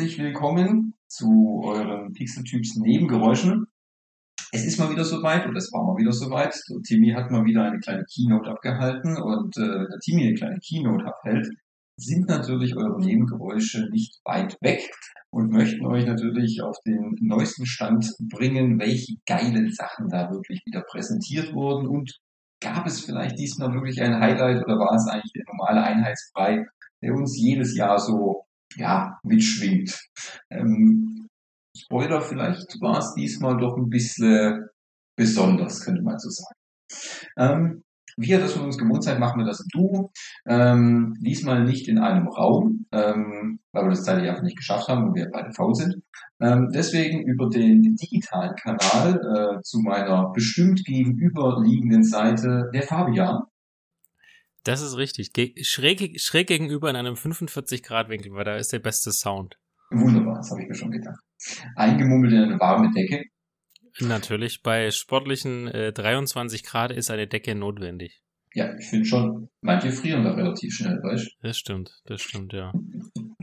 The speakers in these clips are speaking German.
Herzlich willkommen zu euren Pixeltyps Nebengeräuschen. Es ist mal wieder soweit und es war mal wieder soweit. So, Timmy hat mal wieder eine kleine Keynote abgehalten und äh, der Timmy eine kleine Keynote abhält, sind natürlich eure Nebengeräusche nicht weit weg und möchten euch natürlich auf den neuesten Stand bringen, welche geilen Sachen da wirklich wieder präsentiert wurden und gab es vielleicht diesmal wirklich ein Highlight oder war es eigentlich der normale Einheitsbrei, der uns jedes Jahr so ja, mitschwingt. Ähm, Spoiler, vielleicht war es diesmal doch ein bisschen besonders, könnte man so sagen. Ähm, ihr das von uns gewohnt seid, machen wir das im Duo. Ähm, diesmal nicht in einem Raum, ähm, weil wir das zeitlich einfach nicht geschafft haben und wir beide faul sind. Ähm, deswegen über den digitalen Kanal äh, zu meiner bestimmt gegenüberliegenden Seite der Fabian. Das ist richtig. Ge schräg, schräg gegenüber in einem 45-Grad-Winkel, weil da ist der beste Sound. Wunderbar, das habe ich mir schon gedacht. Eingemummelt in eine warme Decke. Natürlich, bei sportlichen äh, 23 Grad ist eine Decke notwendig. Ja, ich finde schon. Manche frieren da relativ schnell, weißt du? Das stimmt, das stimmt, ja.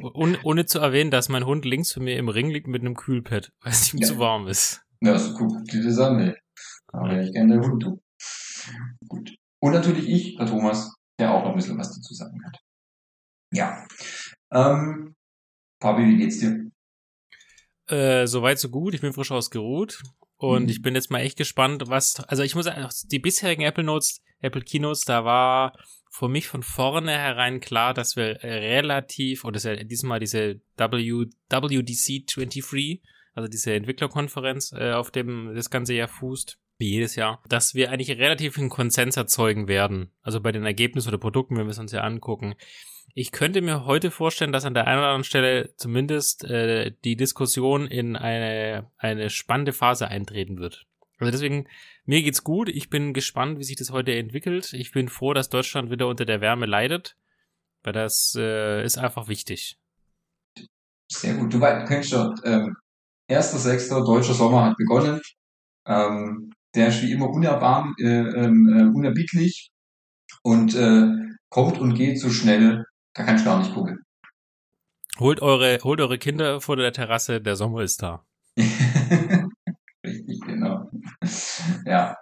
Und, ohne zu erwähnen, dass mein Hund links von mir im Ring liegt mit einem Kühlpad, weil es ihm ja. zu warm ist. Ja, so guck dir das an, ey. Aber ja. ich gerne der Hund tun. Gut. Und natürlich ich, der Thomas, der auch noch ein bisschen was dazu sagen hat. Ja. Ähm, Fabi, wie geht's dir? Äh, soweit so gut. Ich bin frisch ausgeruht. Und mhm. ich bin jetzt mal echt gespannt, was, also ich muss sagen, die bisherigen Apple Notes, Apple Keynotes, da war für mich von vornherein klar, dass wir relativ, oder ist ja diesmal diese w, WDC 23, also diese Entwicklerkonferenz, äh, auf dem das ganze Jahr fußt, wie jedes Jahr, dass wir eigentlich relativ einen Konsens erzeugen werden. Also bei den Ergebnissen oder Produkten, wenn wir es uns ja angucken. Ich könnte mir heute vorstellen, dass an der einen oder anderen Stelle zumindest äh, die Diskussion in eine, eine spannende Phase eintreten wird. Also deswegen, mir geht's gut. Ich bin gespannt, wie sich das heute entwickelt. Ich bin froh, dass Deutschland wieder unter der Wärme leidet, weil das äh, ist einfach wichtig. Sehr gut. Du, du kennst schon, ähm, 1.6. deutscher Sommer hat begonnen. Ähm, der ist wie immer unerbarm, äh, ähm, äh, unerbittlich und äh, kommt und geht so schnell, da kann ich gar nicht gucken. Holt eure, holt eure Kinder vor der Terrasse, der Sommer ist da. Richtig, genau. Ja.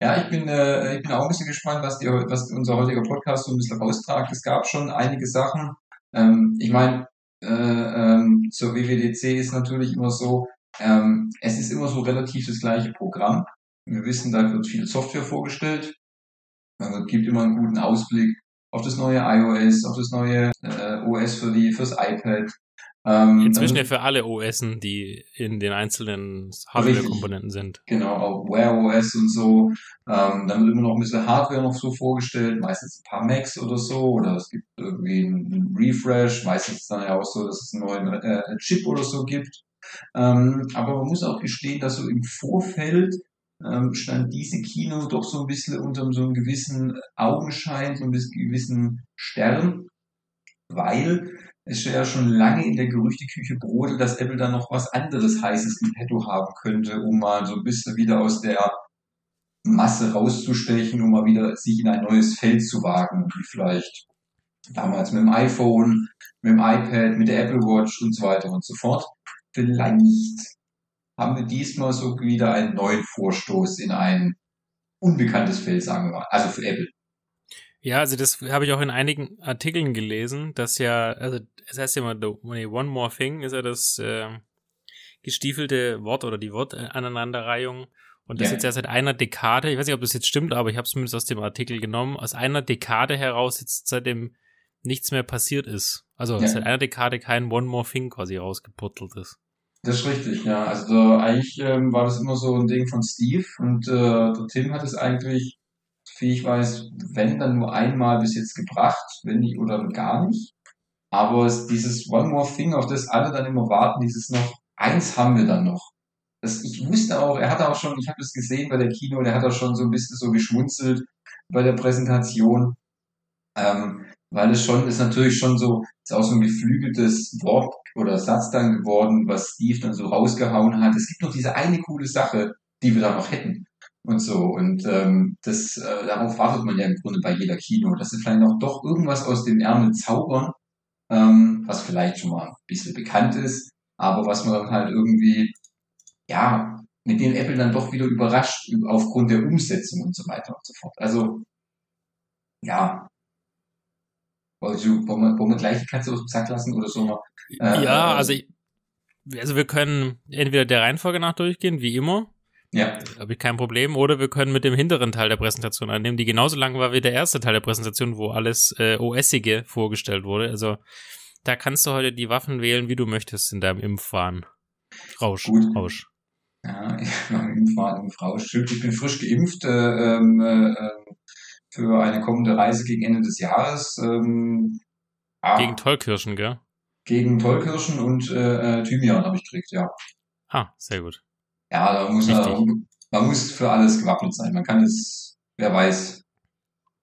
Ja, ich bin, äh, ich bin auch ein bisschen gespannt, was, die, was unser heutiger Podcast so ein bisschen raustragt. Es gab schon einige Sachen. Ähm, ich meine, äh, ähm, zur WWDC ist natürlich immer so, ähm, es ist immer so relativ das gleiche Programm. Wir wissen, da wird viel Software vorgestellt. Es gibt immer einen guten Ausblick auf das neue iOS, auf das neue äh, OS für die fürs iPad. Ähm, Inzwischen ja für alle OSen, die in den einzelnen Hardware-Komponenten sind. Genau, auch Wear OS und so. Ähm, dann wird immer noch ein bisschen Hardware noch so vorgestellt, meistens ein paar Macs oder so, oder es gibt irgendwie einen Refresh, meistens ist es dann ja auch so, dass es einen neuen äh, Chip oder so gibt. Ähm, aber man muss auch gestehen, dass so im Vorfeld ähm, stand diese Kino doch so ein bisschen unter so einem gewissen Augenschein, so ein bisschen gewissen Stern, weil es ja schon lange in der Gerüchteküche brodelt, dass Apple da noch was anderes Heißes im Petto haben könnte, um mal so ein bisschen wieder aus der Masse rauszustechen, um mal wieder sich in ein neues Feld zu wagen, wie vielleicht damals mit dem iPhone, mit dem iPad, mit der Apple Watch und so weiter und so fort. Vielleicht haben wir diesmal so wieder einen neuen Vorstoß in ein unbekanntes Feld, sagen wir mal, also für Apple. Ja, also das habe ich auch in einigen Artikeln gelesen, dass ja, also es heißt ja immer, the one more thing ist ja das äh, gestiefelte Wort oder die Wortaneinanderreihung. Und das ja. jetzt ja seit einer Dekade, ich weiß nicht, ob das jetzt stimmt, aber ich habe es zumindest aus dem Artikel genommen, aus einer Dekade heraus jetzt seitdem nichts mehr passiert ist. Also ja. seit einer Dekade kein One More Thing quasi rausgeputtelt ist. Das ist richtig, ja. Also eigentlich ähm, war das immer so ein Ding von Steve und äh, der Tim hat es eigentlich, wie ich weiß, wenn dann nur einmal bis jetzt gebracht, wenn nicht oder gar nicht. Aber es, dieses One More Thing, auf das alle dann immer warten, dieses noch, eins haben wir dann noch. Das, ich wusste auch, er hat auch schon, ich habe es gesehen bei der Kino, der hat auch schon so ein bisschen so geschmunzelt bei der Präsentation. Ähm, weil es schon, ist natürlich schon so, ist auch so ein geflügeltes Wort oder Satz dann geworden, was Steve dann so rausgehauen hat. Es gibt noch diese eine coole Sache, die wir da noch hätten und so. Und ähm, das, äh, darauf wartet man ja im Grunde bei jeder Kino, dass sie vielleicht noch doch irgendwas aus dem Ärmel zaubern, ähm, was vielleicht schon mal ein bisschen bekannt ist, aber was man dann halt irgendwie, ja, mit dem Apple dann doch wieder überrascht aufgrund der Umsetzung und so weiter und so fort. Also, ja. Also, wollen wir, wollen wir gleich die Katze aus dem Sack lassen oder so? Äh, ja, also, ich, also wir können entweder der Reihenfolge nach durchgehen, wie immer. Ja. Habe ich kein Problem. Oder wir können mit dem hinteren Teil der Präsentation annehmen, die genauso lang war wie der erste Teil der Präsentation, wo alles äh, OSige vorgestellt wurde. Also da kannst du heute die Waffen wählen, wie du möchtest in deinem Impfwahn. Rausch. Gut. Rausch. Ja, Impfwahn, Impfrausch. Ich bin frisch geimpft äh, ähm, äh, für eine kommende Reise gegen Ende des Jahres. Ähm, ah, gegen Tollkirschen, gell? Gegen Tollkirschen und äh, äh Thymian habe ich gekriegt, ja. Ah, sehr gut. Ja, da muss man, man muss für alles gewappnet sein. Man kann es, wer weiß,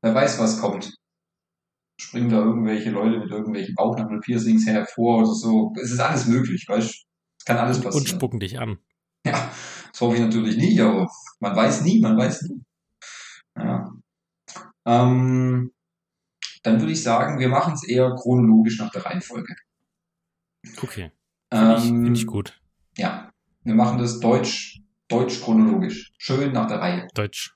wer weiß, was kommt. Springen da irgendwelche Leute mit irgendwelchen Bauchnabelpiercings hervor oder so. Es ist alles möglich, weißt du? Es kann alles passieren. Und spucken dich an. Ja, das hoffe ich natürlich nie, aber man weiß nie, man weiß nie. Ja. Ähm, dann würde ich sagen, wir machen es eher chronologisch nach der Reihenfolge. Okay. Finde ich, find ich Ähm, gut. Ja, wir machen das deutsch, deutsch chronologisch. Schön nach der Reihe. Deutsch.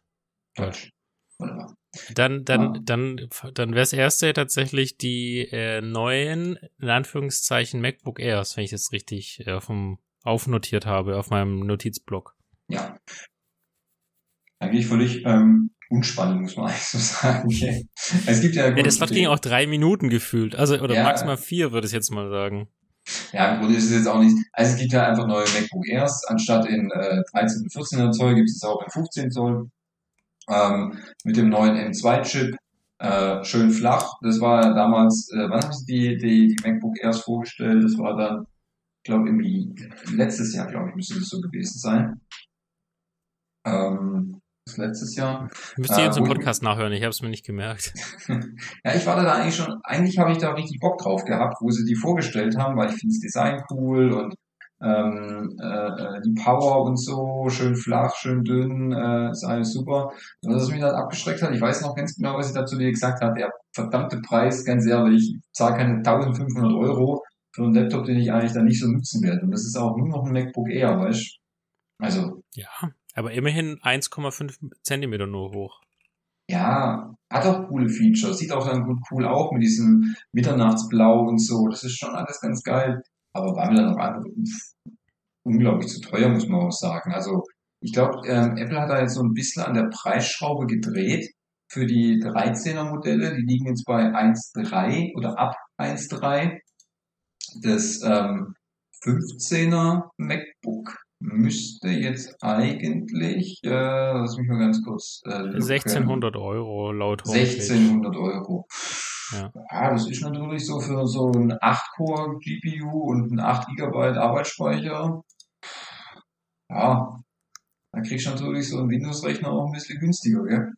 Deutsch. Wunderbar. Dann, dann, Ja. dann, dann wäre das erste tatsächlich die äh, neuen, in Anführungszeichen, MacBook Airs, wenn ich jetzt richtig äh, vom aufnotiert habe auf meinem Notizblock. Ja. Eigentlich völlig ähm, unspannend, muss man eigentlich so sagen. Es gibt ja, Ja, das Slot ging auch drei Minuten gefühlt. Also, oder Ja. maximal vier, würde ich jetzt mal sagen. Ja, im Grunde ist es jetzt auch nicht. Also es gibt ja einfach neue MacBook Airs. Anstatt in äh, 13 und 14er Zoll gibt es auch in 15 Zoll. Ähm, mit dem neuen M2-Chip. Äh, schön flach. Das war ja damals, äh, wann haben sie die, die, die MacBook Airs vorgestellt? Das war dann, glaube irgendwie letztes Jahr, glaube ich, müsste das so gewesen sein. Ähm, letztes Jahr. Müsst ihr Äh, jetzt im wo ich- Podcast nachhören, ich habe es mir nicht gemerkt. Ja, ich war da eigentlich schon, eigentlich habe ich da richtig Bock drauf gehabt, wo sie die vorgestellt haben, weil ich finde das Design cool und ähm, äh, äh, die Power und so, schön flach, schön dünn, äh, ist alles super. Und was mich dann abgeschreckt hat, ich weiß noch ganz genau, was ich dazu dir gesagt habe, der verdammte Preis, ganz ehrlich, ich zahle keine 1500 Euro für einen Laptop, den ich eigentlich dann nicht so nutzen werde. Und das ist auch nur noch ein MacBook Air, weißt du? Also, Ja, aber immerhin 1,5 Zentimeter nur hoch. Ja, hat auch coole Features, sieht auch dann gut cool aus mit diesem Mitternachtsblau und so. Das ist schon alles ganz geil. Aber war mir dann auch einfach unglaublich zu teuer, muss man auch sagen. Also ich glaube, ähm, Apple hat da jetzt so ein bisschen an der Preisschraube gedreht für die 13er Modelle. Die liegen jetzt bei 1,3 oder ab 1,3. Das ähm, 15er MacBook müsste jetzt eigentlich, äh, lass mich mal ganz kurz äh, looken. 1600 Euro laut Homepage. 1600 Euro. Ja. ja, das ist natürlich so für so ein 8-Core GPU und ein 8 GB Arbeitsspeicher. Ja, da kriegst du natürlich so einen Windows-Rechner auch ein bisschen günstiger, gell?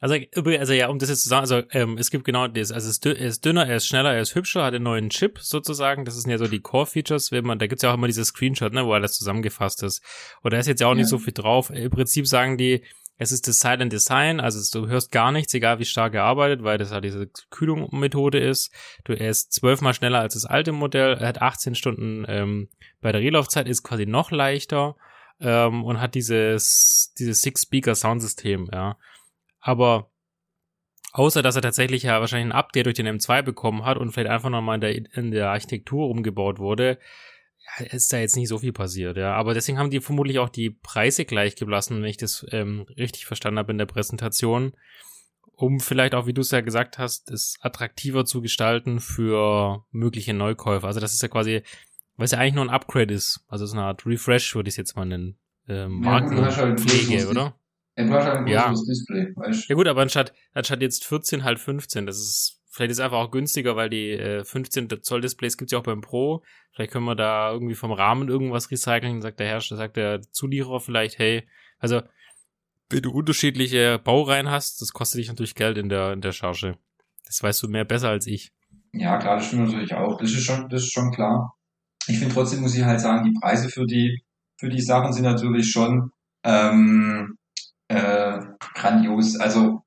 Also, also ja, um das jetzt zu sagen, also ähm, es gibt genau das, also es ist, dü- er ist dünner, er ist schneller, er ist hübscher, hat einen neuen Chip sozusagen. Das sind ja so die Core-Features, wenn man, da gibt's ja auch immer dieses Screenshot, ne, wo alles zusammengefasst ist. Und da ist jetzt ja auch nicht Ja. so viel drauf. Im Prinzip sagen die, es ist das Silent Design, also du hörst gar nichts, egal wie stark er arbeitet, weil das halt diese Kühlungsmethode ist. Du, er ist zwölfmal schneller als das alte Modell, er hat 18 Stunden ähm, Batterielaufzeit, ist quasi noch leichter ähm, und hat dieses, dieses Six-Speaker-Soundsystem, ja. Aber außer, dass er tatsächlich ja wahrscheinlich ein Update durch den M2 bekommen hat und vielleicht einfach nochmal in der, in der Architektur umgebaut wurde, ja, ist da jetzt nicht so viel passiert, ja. Aber deswegen haben die vermutlich auch die Preise gleich gelassen, wenn ich das ähm, richtig verstanden habe in der Präsentation, um vielleicht auch, wie du es ja gesagt hast, es attraktiver zu gestalten für mögliche Neukäufer. Also das ist ja quasi, was ja eigentlich nur ein Upgrade ist. Also so eine Art Refresh, würde ich es jetzt mal nennen. Ähm, Ja, du hast halt Markenpflege, oder? Ja, du hast halt ein Ja. Display, weißt Ja gut, aber anstatt, anstatt jetzt 14 halt 15. Das ist vielleicht ist einfach auch günstiger, weil die äh, 15 Zoll Displays gibt's ja auch beim Pro. Vielleicht können wir da irgendwie vom Rahmen irgendwas recyceln, sagt der Hersteller, sagt der Zulieferer vielleicht, hey, also wenn du unterschiedliche Baureihen hast, das kostet dich natürlich Geld in der in der Charge. Das weißt du mehr besser als ich. Ja, klar, das stimmt natürlich auch. Das ist schon, das ist schon klar. Ich finde trotzdem muss ich halt sagen, die Preise für die, für die Sachen sind natürlich schon ähm, äh, grandios. Also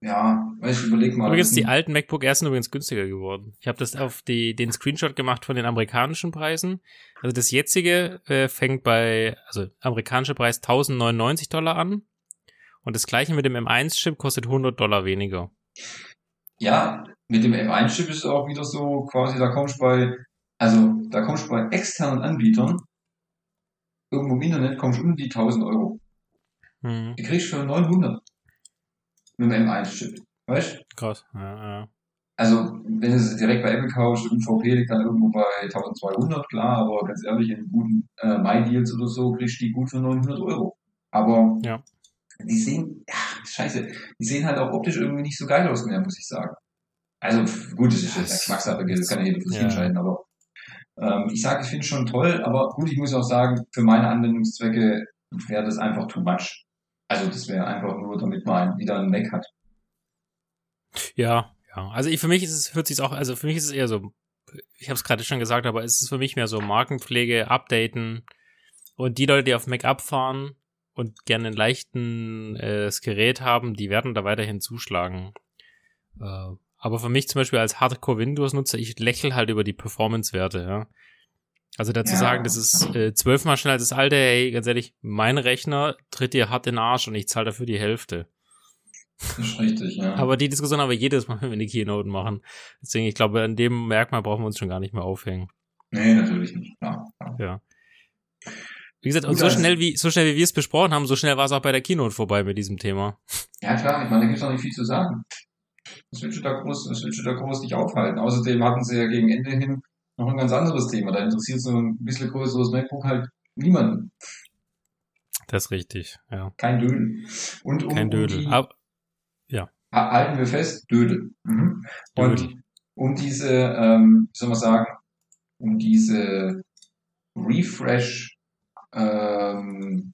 ja, weißt du, überleg mal. Übrigens, die alten MacBook Air sind übrigens günstiger geworden. Ich habe das auf die, den Screenshot gemacht von den amerikanischen Preisen. Also das jetzige äh, fängt bei, also amerikanischer Preis 1099 Dollar an. Und das gleiche mit dem M1-Chip kostet 100 Dollar weniger. Ja, mit dem M1-Chip ist es auch wieder so, quasi, da kommst du bei, also, da kommst du bei externen Anbietern, irgendwo im Internet kommst du um die 1000 Euro. Hm, Die kriegst du für 900. Mit dem M1-Chip. Weißt krass. Ja, ja. Also, wenn du es direkt bei Apple kaufst, UVP liegt dann irgendwo bei 1200, klar, aber ganz ehrlich, in guten äh, MyDeals oder so kriegst du die gut für 900 Euro. Aber Ja. die sehen, ja, scheiße, die sehen halt auch optisch irgendwie nicht so geil aus mehr, muss ich sagen. Also, gut, das ist jetzt Geschmackssache, das kann ja jeder für sich Ja. entscheiden, aber ähm, ich sage, ich finde es schon toll, aber gut, ich muss auch sagen, für meine Anwendungszwecke wäre das einfach too much. Also, das wäre einfach nur, damit man wieder einen Mac hat. Ja, ja. Also ich, für mich ist es, hört sich auch, also für mich ist es eher so, ich habe es gerade schon gesagt, aber es ist für mich mehr so Markenpflege, Updaten und die Leute, die auf Mac abfahren und gerne ein leichten äh, Gerät haben, die werden da weiterhin zuschlagen. Äh, aber für mich zum Beispiel als Hardcore-Windows-Nutzer, ich lächle halt über die Performance-Werte, ja. Also dazu Ja. sagen, das ist äh, zwölfmal schneller als das alte, hey, ganz ehrlich, mein Rechner tritt dir hart in den Arsch und ich zahle dafür die Hälfte. Das ist richtig, ja. Aber die Diskussion haben wir jedes Mal, wenn wir die Keynote machen. Deswegen, ich glaube, an dem Merkmal brauchen wir uns schon gar nicht mehr aufhängen. nee, natürlich nicht, klar. Ja. Wie gesagt, und Gut, so also- schnell wie, so schnell wie wir es besprochen haben, so schnell war es auch bei der Keynote vorbei mit diesem Thema. Ja klar, ich meine, da gibt's auch nicht viel zu sagen. Das willst du da groß, das willst du da groß nicht aufhalten. Außerdem hatten sie ja gegen Ende hin noch ein ganz anderes Thema. Da interessiert so ein bisschen größeres MacBook halt niemanden. Das ist richtig, ja. Kein Dödel. Und um, Kein um Dödel. die, Aber, ha- halten wir fest, Dödel. Mhm. Und Dödel. um diese, ähm, wie soll man sagen, um diese Refresh ähm,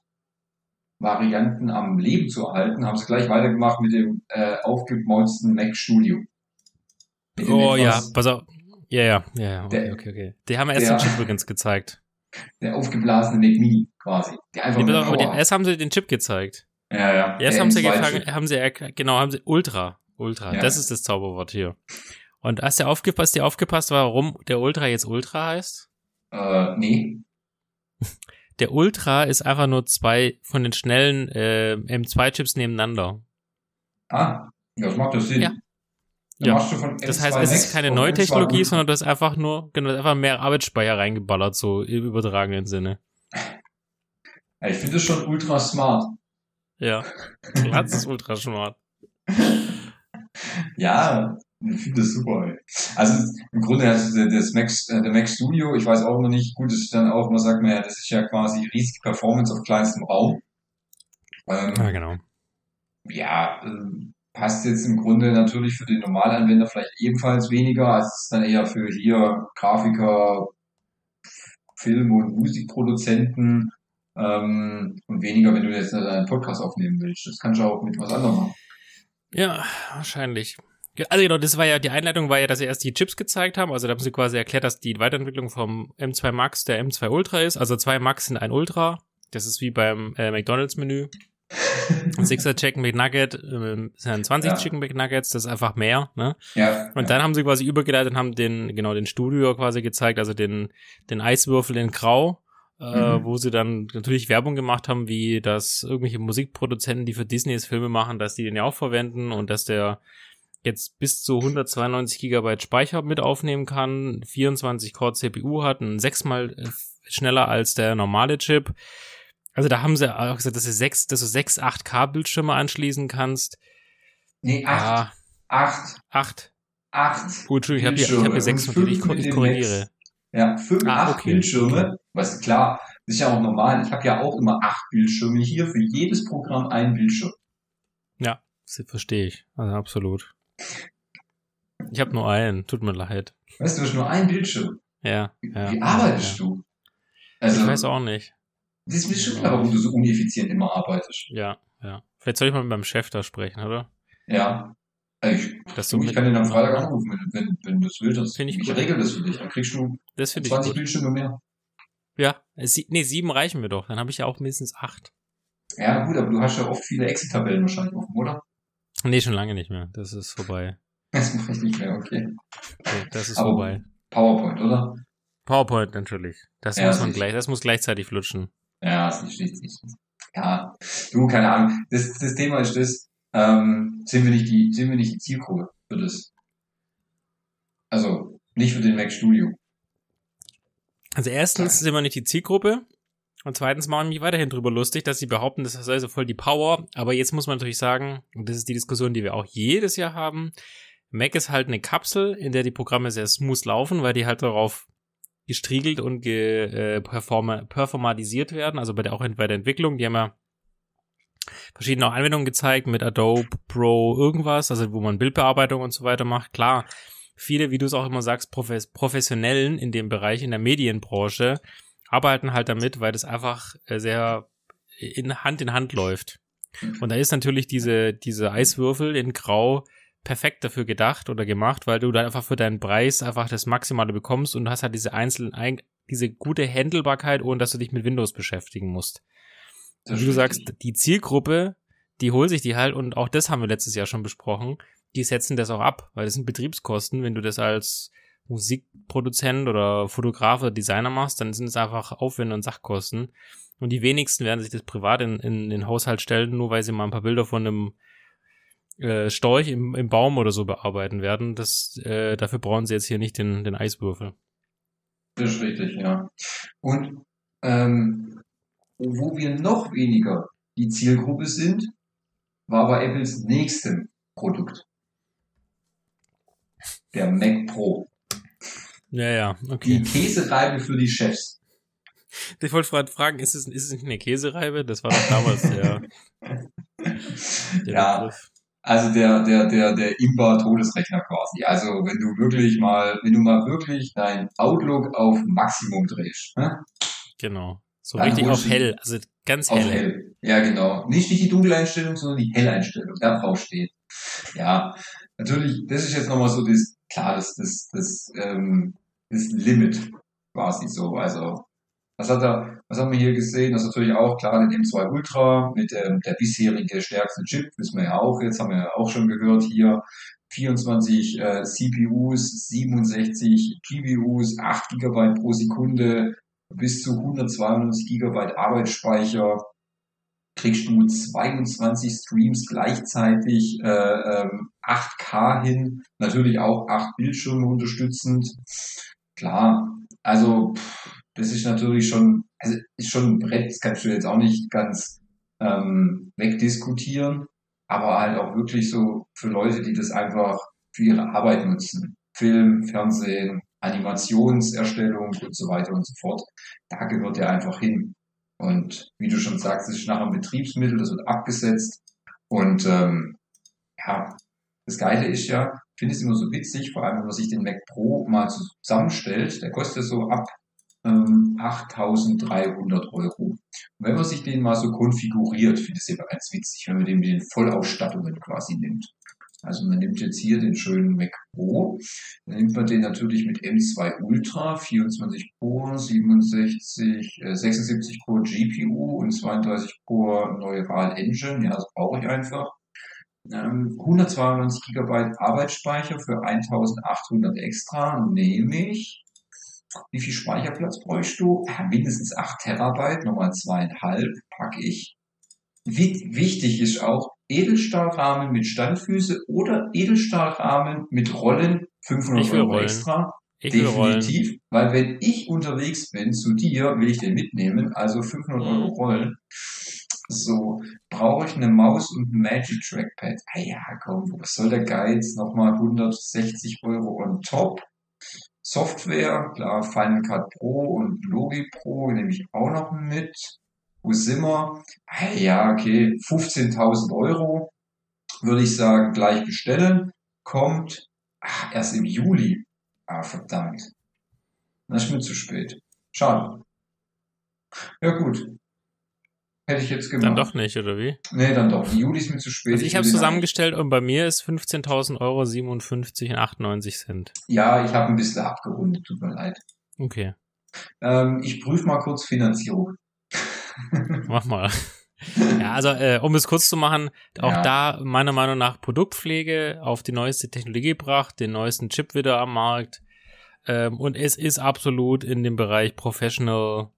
Varianten am Leben zu erhalten, haben sie gleich weitergemacht mit dem äh, aufgemotzten Mac Studio. Mit oh ja, pass auf. Ja, ja, ja, ja, okay, Der- okay, okay. Die haben erst der- den Chip übrigens gezeigt. Der aufgeblasene Mac Mini quasi. Der einfach Nee, nur aber die, Power- erst haben sie den Chip gezeigt. ja, ja. Erst haben sie M2 gefragt, Chip. haben sie, genau, haben sie Ultra, Ultra, Ja. das ist das Zauberwort hier. Und hast du aufgepasst, dir aufgepasst, warum der Ultra jetzt Ultra heißt? Äh, nee. Der Ultra ist einfach nur zwei von den schnellen äh, M2-Chips nebeneinander. Ah, ja, das macht das Sinn. Ja. Ja. Das M2 heißt, es Max ist keine neue M2 Technologie, sondern du hast einfach nur, genau, einfach mehr Arbeitsspeicher reingeballert, so im übertragenen Sinne. Ja, ich finde das schon ultra smart. Ja. Das ist ultra smart. Ja, ich finde das super. Ey. Also im Grunde hast du das Mac, äh, der Mac Studio, ich weiß auch noch nicht, gut, das ist dann auch, man sagt mir, das ist ja quasi riesige Performance auf kleinstem Raum. Ähm, Ja, genau. ja, äh, passt jetzt im Grunde natürlich für den Normalanwender vielleicht ebenfalls weniger, als es dann eher für hier Grafiker, Film- und Musikproduzenten ähm, und weniger, wenn du jetzt einen Podcast aufnehmen willst. Das kannst du auch mit was anderem machen. Ja, wahrscheinlich. Also genau, das war ja, die Einleitung war ja, dass sie erst die Chips gezeigt haben. Also da haben sie quasi erklärt, dass die Weiterentwicklung vom M2 Max der M2 Ultra ist. Also zwei Max sind ein Ultra. Das ist wie beim äh, McDonalds-Menü. Sixer Chicken McNugget äh, sind 20 Ja. Chicken McNuggets, das ist einfach mehr, ne? Ja, Und dann haben sie quasi übergeleitet und haben den, genau, den Studio quasi gezeigt, also den, den Eiswürfel in Grau, äh, Mhm. wo sie dann natürlich Werbung gemacht haben, wie dass irgendwelche Musikproduzenten, die für Disney jetzt Filme machen, dass die den ja auch verwenden und dass der jetzt bis zu 192 Gigabyte Speicher mit aufnehmen kann, 24 Core CPU hat, ein sechsmal äh, schneller als der normale Chip. Also da haben sie auch gesagt, dass du sechs, dass du sechs 8K Bildschirme anschließen kannst. nee, acht, Ja, acht, acht. acht. Entschuldigung, ich habe hier, hab hier sechs und. Ich, ich korrigiere. Ja, fünf, Ah, acht okay. Bildschirme. Was klar, das ist ja auch normal. Ich habe ja auch immer acht Bildschirme hier, für jedes Programm ein Bildschirm. Ja, das verstehe ich. Also absolut. Ich habe nur einen, tut mir leid. Weißt du, du hast nur ein Bildschirm. Ja, Wie, ja. wie arbeitest ja. du? Also, Ich weiß auch nicht. Das ist mir schon klar, warum du so uneffizient immer arbeitest. Ja, ja. Vielleicht soll ich mal mit meinem Chef da sprechen, oder? Ja. Also Ich, du, ich kann den am Freitag anrufen, wenn, wenn, wenn du das willst. Finde ich ich gut. regel das für dich. Dann kriegst du Das finde ich 20 gut. Bildschirme mehr. Ja, äh, sie, nee, sieben reichen mir doch. Dann habe ich ja auch mindestens acht. Ja, gut, aber du hast ja oft viele Excel-Tabellen wahrscheinlich offen, oder? Nee, schon lange nicht mehr. Das ist vorbei. Das mache ich nicht mehr, okay. okay das ist Aber vorbei. PowerPoint, oder? PowerPoint natürlich. Das Ja, muss man gleich, das muss gleichzeitig flutschen. Ja, ist nicht, nicht. Ja, du, keine Ahnung. Das, das Thema ist das, ähm, sind wir nicht die, sind wir nicht die Zielgruppe für das? Also, nicht für den Mac Studio. Also erstens sind wir nicht die Zielgruppe. Und zweitens machen mich weiterhin drüber lustig, dass sie behaupten, das sei so voll die Power. Aber jetzt muss man natürlich sagen, und das ist die Diskussion, die wir auch jedes Jahr haben, Mac ist halt eine Kapsel, in der die Programme sehr smooth laufen, weil die halt darauf gestriegelt und ge, äh, performa, performatisiert werden, also bei der auch bei der Entwicklung, die haben ja verschiedene Anwendungen gezeigt mit Adobe Pro irgendwas, also wo man Bildbearbeitung und so weiter macht. Klar, viele, wie du es auch immer sagst, Profes Professionellen in dem Bereich, in der Medienbranche, arbeiten halt damit, weil das einfach äh, sehr in Hand in Hand läuft. Und da ist natürlich diese, diese Eiswürfel in Grau perfekt dafür gedacht oder gemacht, weil du da einfach für deinen Preis einfach das Maximale bekommst und du hast halt diese einzelnen, ein- diese gute Handelbarkeit, ohne dass du dich mit Windows beschäftigen musst. Das Wie du sagst, die Zielgruppe, die holt sich die halt und auch das haben wir letztes Jahr schon besprochen, die setzen das auch ab, weil das sind Betriebskosten. Wenn du das als Musikproduzent oder Fotograf oder Designer machst, dann sind es einfach Aufwände und Sachkosten. Und die wenigsten werden sich das privat in, in den Haushalt stellen, nur weil sie mal ein paar Bilder von einem äh, Storch im, im Baum oder so bearbeiten werden. Das, äh, dafür brauchen sie jetzt hier nicht den, den Eiswürfel. Das ist richtig, ja. Und ähm, wo wir noch weniger die Zielgruppe sind, war bei Apples nächstem Produkt. Der Mac Pro. Ja, ja, Die okay. Käsereibe für die Chefs. Ich wollte gerade fragen, ist es, ist es nicht eine Käsereibe? Das war doch damals der, der Ja, Begriff. Also der, der, der, der Imba-Todesrechner quasi. Also wenn du wirklich mal, wenn du mal wirklich dein Outlook auf Maximum drehst, ne? Genau. So Dann richtig auf hell, also ganz Auf hell. hell. Ja, genau. Nicht, nicht die Dunkeleinstellung, sondern die Helleinstellung. Da drauf steht. Ja, natürlich, das ist jetzt nochmal so das, klar, das, das, das, ähm, das Limit quasi so. Also, was hat er, was haben wir hier gesehen? Das ist natürlich auch klar, den M2 Ultra mit dem, der bisherige stärkste Chip, wissen wir ja auch, jetzt haben wir ja auch schon gehört hier. 24 äh, CPUs, 67 GPUs, 8 GB pro Sekunde, bis zu 192 Gigabyte Arbeitsspeicher, kriegst du 22 Streams gleichzeitig, äh, ähm, 8K hin, natürlich auch 8 Bildschirme unterstützend. Klar, also pff, das ist natürlich schon, also ist schon ein Brett, das kannst du jetzt auch nicht ganz ähm, wegdiskutieren, aber halt auch wirklich so für Leute, die das einfach für ihre Arbeit nutzen. Film, Fernsehen, Animationserstellung und so weiter und so fort. Da gehört der einfach hin. Und wie du schon sagst, es ist nachher ein Betriebsmittel, das wird abgesetzt. Und ähm, ja, das Geile ist ja, ich finde es immer so witzig, vor allem wenn man sich den Mac Pro mal zusammenstellt, der kostet so ab ähm, 8.300 Euro. Und wenn man sich den mal so konfiguriert, finde ich es immer ganz witzig, wenn man den mit den Vollausstattungen quasi nimmt. Also man nimmt jetzt hier den schönen Mac Pro, dann nimmt man den natürlich mit M2 Ultra, 24 Core, 67, äh, 76 Core GPU und 32 Core Neural Engine. Ja, das brauche ich einfach. Ähm, 192 Gigabyte Arbeitsspeicher für 1800 extra nehme ich. Wie viel Speicherplatz bräuchst du? Ja, mindestens 8 Terabyte, nochmal zweieinhalb packe ich. Wi- Wichtig ist auch Edelstahlrahmen mit Standfüße oder Edelstahlrahmen mit Rollen 500 Ich will Euro Rollen. extra. Ich. Definitiv, weil wenn ich unterwegs bin zu dir, will ich den mitnehmen, also 500 Euro Mhm. Rollen. So, brauche ich eine Maus und ein Magic Trackpad. Ah ja, komm, was soll der Geiz? Nochmal 160 Euro on top. Software, klar, Final Cut Pro und Logi Pro nehme ich auch noch mit. Wo sind wir? Ah ja, okay, 15.000 Euro würde ich sagen, gleich bestellen. Kommt ach, erst im Juli. Ah, verdammt. Das ist mir zu spät. Schade. Ja gut. Hätte ich jetzt gemacht. Dann doch nicht, oder wie? Nee, dann doch. Juli ist mir zu spät. Also ich habe den zusammengestellt und bei mir ist 15.000 Euro 57 und 98 Cent. Ja, ich habe ein bisschen abgerundet, tut mir leid. Okay, Ähm, ich prüfe mal kurz Finanzierung. mach mal. ja, also äh, um es kurz zu machen, auch Ja. da meiner Meinung nach Produktpflege auf die neueste Technologie gebracht, den neuesten Chip wieder am Markt. Ähm, und es ist absolut in dem Bereich Professional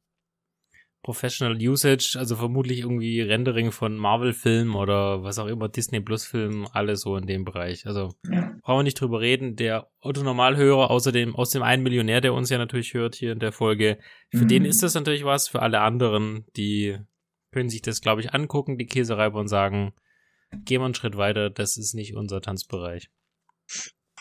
Professional Usage, also vermutlich irgendwie Rendering von Marvel-Filmen oder was auch immer, Disney Plus-Filmen, alles so in dem Bereich. Also Ja. brauchen wir nicht drüber reden. Der Otto-Normalhörer, außerdem aus dem einen Millionär, der uns ja natürlich hört hier in der Folge, für Mhm. den ist das natürlich was, für alle anderen, die können sich das, glaube ich, angucken, die Käsereiber und sagen, gehen wir einen Schritt weiter, das ist nicht unser Tanzbereich.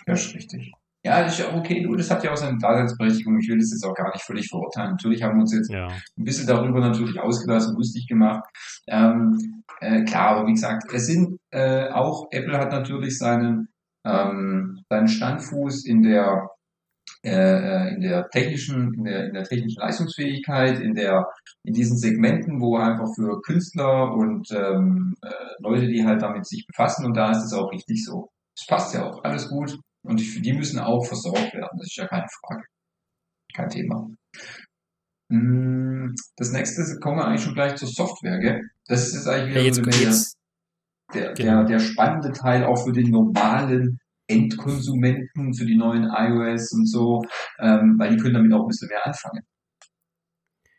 Das ist richtig. Ja, das ist ja okay, du, das hat ja auch seine Daseinsberechtigung. Ich will das jetzt auch gar nicht völlig verurteilen. Natürlich haben wir uns jetzt Ja. ein bisschen darüber natürlich ausgelassen, lustig gemacht. Ähm, äh, klar, aber wie gesagt, es sind äh, auch, Apple hat natürlich seinen, ähm, seinen Standfuß in der äh, in der technischen, in der, in der technischen Leistungsfähigkeit, in der, in diesen Segmenten, wo einfach für Künstler und ähm, äh, Leute, die halt damit sich befassen, und da ist es auch richtig so. Das passt ja auch, alles gut. Und die, die müssen auch versorgt werden, das ist ja keine Frage. Kein Thema. Mm, Das nächste kommen wir eigentlich schon gleich zur Software, gell? Das ist jetzt eigentlich Ja, wieder jetzt, so der, jetzt, der, genau. der, der spannende Teil auch für den normalen Endkonsumenten, für die neuen iOS und so, ähm, weil die können damit auch ein bisschen mehr anfangen.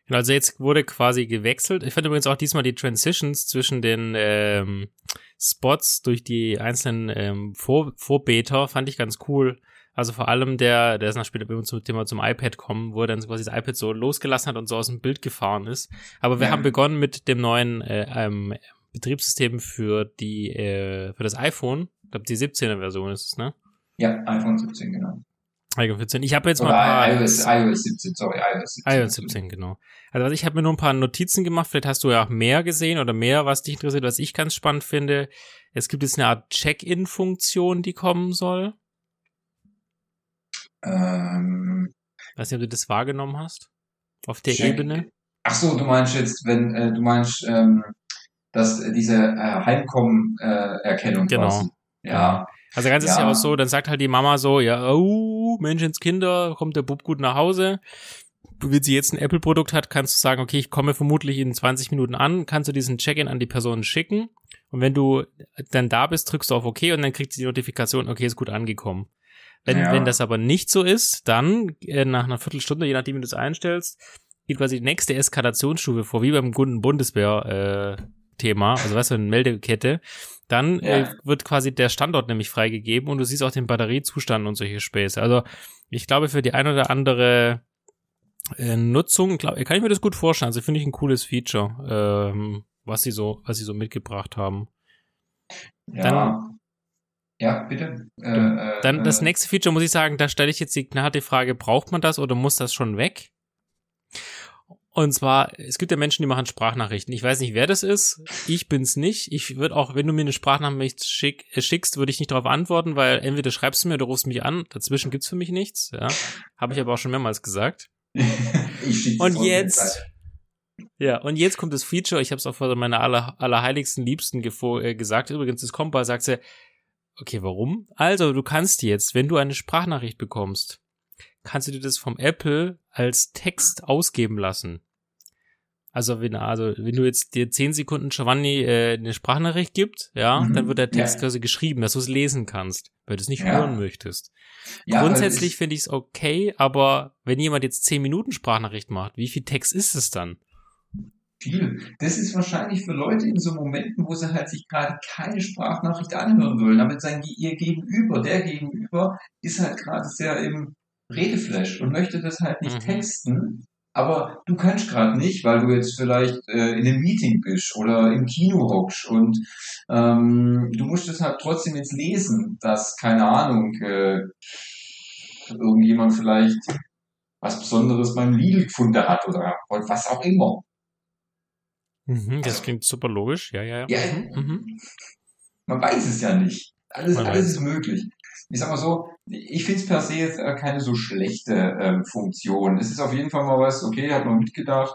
Genau, also jetzt wurde quasi gewechselt. Ich fand übrigens auch diesmal die Transitions zwischen den ähm, Spots durch die einzelnen ähm, Vor Vorbeter fand ich ganz cool. Also vor allem der, der ist nach später zum Thema zum iPad kommen, wo er dann quasi das iPad so losgelassen hat und so aus dem Bild gefahren ist. Aber wir Ja. haben begonnen mit dem neuen äh, ähm, Betriebssystem für die äh, für das iPhone. Ich glaube die 17er Version ist es, ne? Ja, iPhone 17, genau. iPhone 14. Ich habe jetzt mal Oder ein paar iOS, iOS 17, sorry, iOS 17. iOS 17, genau. Also ich habe mir nur ein paar Notizen gemacht. Vielleicht hast du ja auch mehr gesehen oder mehr, was dich interessiert, was ich ganz spannend finde. Es gibt jetzt eine Art Check-in-Funktion, die kommen soll. Ähm, Weiß nicht, ob du das wahrgenommen hast. Auf der Check- Ebene. ach so, du meinst jetzt, wenn, äh, du meinst, ähm, dass äh, diese äh, Heimkommen-Erkennung Genau. quasi. Ja, Also ganz ist ja Ja. auch so, dann sagt halt die Mama so, ja, oh, Menschenskinder, kommt der Bub gut nach Hause. Wenn sie jetzt ein Apple-Produkt hat, kannst du sagen, okay, ich komme vermutlich in 20 Minuten an, kannst du diesen Check-in an die Person schicken. Und wenn du dann da bist, drückst du auf OK und dann kriegt sie die Notifikation, okay, ist gut angekommen. Wenn, Ja. wenn das aber nicht so ist, dann äh, nach einer Viertelstunde, je nachdem, wie du es einstellst, geht quasi die nächste Eskalationsstufe vor, wie beim guten Bundeswehr-Thema, also weißt du, eine Meldekette. Dann äh, Ja. wird quasi der Standort nämlich freigegeben und du siehst auch den Batteriezustand und solche Späße. Also ich glaube, für die ein oder andere äh, Nutzung, glaub, kann ich mir das gut vorstellen. Also finde ich ein cooles Feature, ähm, was sie so, was sie so mitgebracht haben. ja. Dann- ja, bitte. Äh, äh, Dann das äh, nächste Feature muss ich sagen, da stelle ich jetzt die knallharte Frage, braucht man das oder muss das schon weg? Und zwar, es gibt ja Menschen, die machen Sprachnachrichten. Ich weiß nicht, wer das ist. Ich bin's nicht. Ich würde auch, wenn du mir eine Sprachnachricht schick, äh, schickst, würde ich nicht darauf antworten, weil entweder schreibst du mir oder rufst mich an. Dazwischen gibt's für mich nichts. Ja, habe ich aber auch schon mehrmals gesagt. Und jetzt, ja, und jetzt kommt das Feature. Ich habe es auch vor meiner aller, allerheiligsten Liebsten äh, gesagt. Übrigens, das kommt bei, sagt sie, okay, warum? Also, du kannst jetzt, wenn du eine Sprachnachricht bekommst, kannst du dir das vom Apple als Text ausgeben lassen. Also wenn, also wenn du jetzt dir 10 Sekunden Giovanni äh, eine Sprachnachricht gibt, ja, Mhm. dann wird der Text Ja. quasi geschrieben, dass du es lesen kannst, weil du es nicht Ja. hören möchtest. Ja, weil Grundsätzlich ich- finde ich es okay, aber wenn jemand jetzt 10 Minuten Sprachnachricht macht, wie viel Text ist es dann? viel. Das ist wahrscheinlich für Leute in so Momenten, wo sie halt sich gerade keine Sprachnachricht anhören wollen. Damit sein ihr Gegenüber, der Gegenüber, ist halt gerade sehr im Redeflash und möchte das halt nicht Mhm. texten. Aber du kannst gerade nicht, weil du jetzt vielleicht äh, in einem Meeting bist oder im Kino hockst und ähm, du musst es halt trotzdem jetzt lesen, dass, keine Ahnung, äh, irgendjemand vielleicht was Besonderes beim Lidl gefunden hat oder was auch immer. Mhm, das klingt super logisch, ja, ja, ja. Ja, Mhm, mhm. Man weiß es ja nicht. Alles, Man alles weiß ist möglich. Ich sag mal so, ich finde es per se jetzt äh, keine so schlechte ähm, Funktion. Es ist auf jeden Fall mal was, okay, hat man mitgedacht,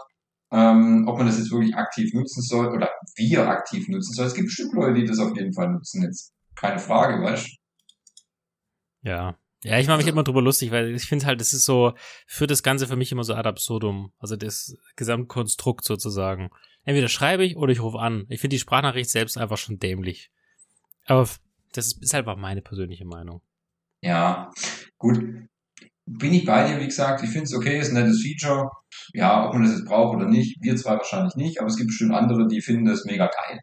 ähm, ob man das jetzt wirklich aktiv nutzen soll oder wir aktiv nutzen soll. Es gibt bestimmt Leute, die das auf jeden Fall nutzen jetzt. Keine Frage, weißt Ja, Ja, ich mache mich Also- immer drüber lustig, weil ich finde halt, das ist so, führt das Ganze für mich immer so ad absurdum. Also das Gesamtkonstrukt sozusagen. Entweder schreibe ich oder ich rufe an. Ich finde die Sprachnachricht selbst einfach schon dämlich. Aber das ist, ist einfach meine persönliche Meinung. Ja, gut. Bin ich bei dir, wie gesagt, ich finde es okay, ist ein nettes Feature. Ja, ob man das jetzt braucht oder nicht, wir zwei wahrscheinlich nicht, aber es gibt bestimmt andere, die finden das mega geil.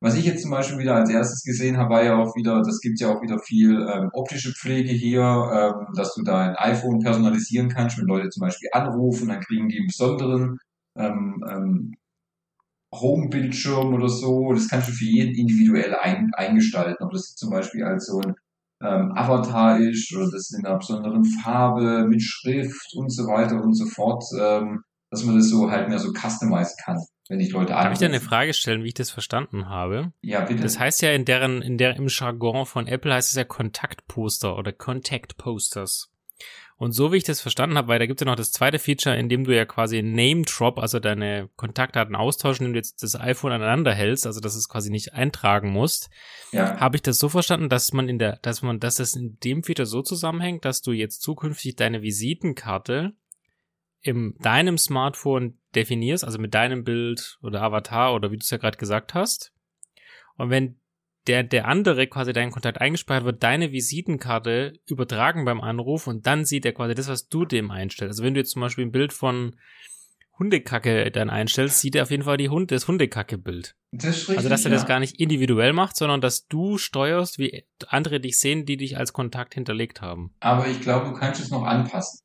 Was ich jetzt zum Beispiel wieder als erstes gesehen habe, war ja auch wieder, das gibt ja auch wieder viel ähm, optische Pflege hier, ähm, dass du dein iPhone personalisieren kannst, wenn Leute zum Beispiel anrufen, dann kriegen die einen besonderen ähm, ähm, Home-Bildschirm oder so. Das kannst du für jeden individuell ein, eingestalten, ob das zum Beispiel als so ein ähm, Avatar ist oder das in einer besonderen Farbe mit Schrift und so weiter und so fort, ähm, dass man das so halt mehr so customizen kann, wenn ich Leute Darf ich dir eine anrufe. Frage stellen, wie ich das verstanden habe? Ja, bitte. Das heißt ja in deren, in der, im Jargon von Apple heißt es ja Kontaktposter oder Contact Posters. Und so wie ich das verstanden habe, weil da gibt es ja noch das zweite Feature, in dem du ja quasi Name Drop, also deine Kontaktdaten austauschen, indem du jetzt das iPhone aneinander hältst, also dass es quasi nicht eintragen musst. ja, Habe ich das so verstanden, dass man in der, dass man, dass das in dem Feature so zusammenhängt, dass du jetzt zukünftig deine Visitenkarte in deinem Smartphone definierst, also mit deinem Bild oder Avatar oder wie du es ja gerade gesagt hast. Und wenn der, der andere quasi deinen Kontakt eingespeichert wird, deine Visitenkarte übertragen beim Anruf und dann sieht er quasi das, was du dem einstellst. Also wenn du jetzt zum Beispiel ein Bild von Hundekacke dann einstellst, sieht er auf jeden Fall die Hund, das Hundekacke-Bild. das. Also, dass er das gar nicht individuell macht, sondern dass du steuerst, wie andere dich sehen, die dich als Kontakt hinterlegt haben. Aber ich glaube, du kannst es noch anpassen.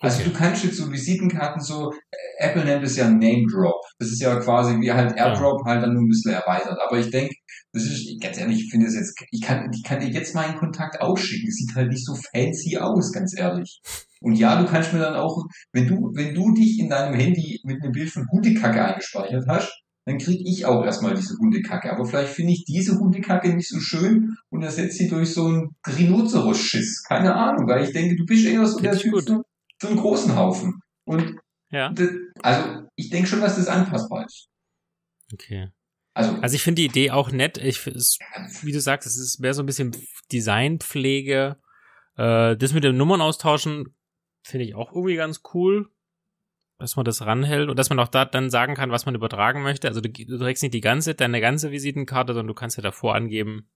Also Okay. du kannst jetzt so Visitenkarten so, äh, Apple nennt es ja Name Drop. Das ist ja quasi wie halt AirDrop halt dann nur ein bisschen erweitert. Aber ich denke, das ist, ganz ehrlich, ich finde es jetzt, ich kann, ich kann dir jetzt meinen Kontakt ausschicken. Sieht halt nicht so fancy aus, ganz ehrlich. Und ja, du kannst mir dann auch, wenn du, wenn du dich in deinem Handy mit einem Bild von Hundekacke eingespeichert hast, dann krieg ich auch erstmal diese Hundekacke. Aber vielleicht finde ich diese Hundekacke nicht so schön und ersetze sie durch so einen Rhinoceros-Schiss. Keine Ahnung, weil ich denke, du bist eher so der Typ gut. Für, einen großen Haufen. Und Ja, das, also ich denke schon, dass das anpassbar ist. okay. Also, Also ich finde die Idee auch nett. Ich, es, wie du sagst, es ist mehr so ein bisschen Designpflege. Äh, das mit den Nummern austauschen finde ich auch irgendwie ganz cool, dass man das ranhält und dass man auch da dann sagen kann, was man übertragen möchte. Also du, du trägst nicht die ganze, deine ganze Visitenkarte, sondern du kannst ja davor angeben,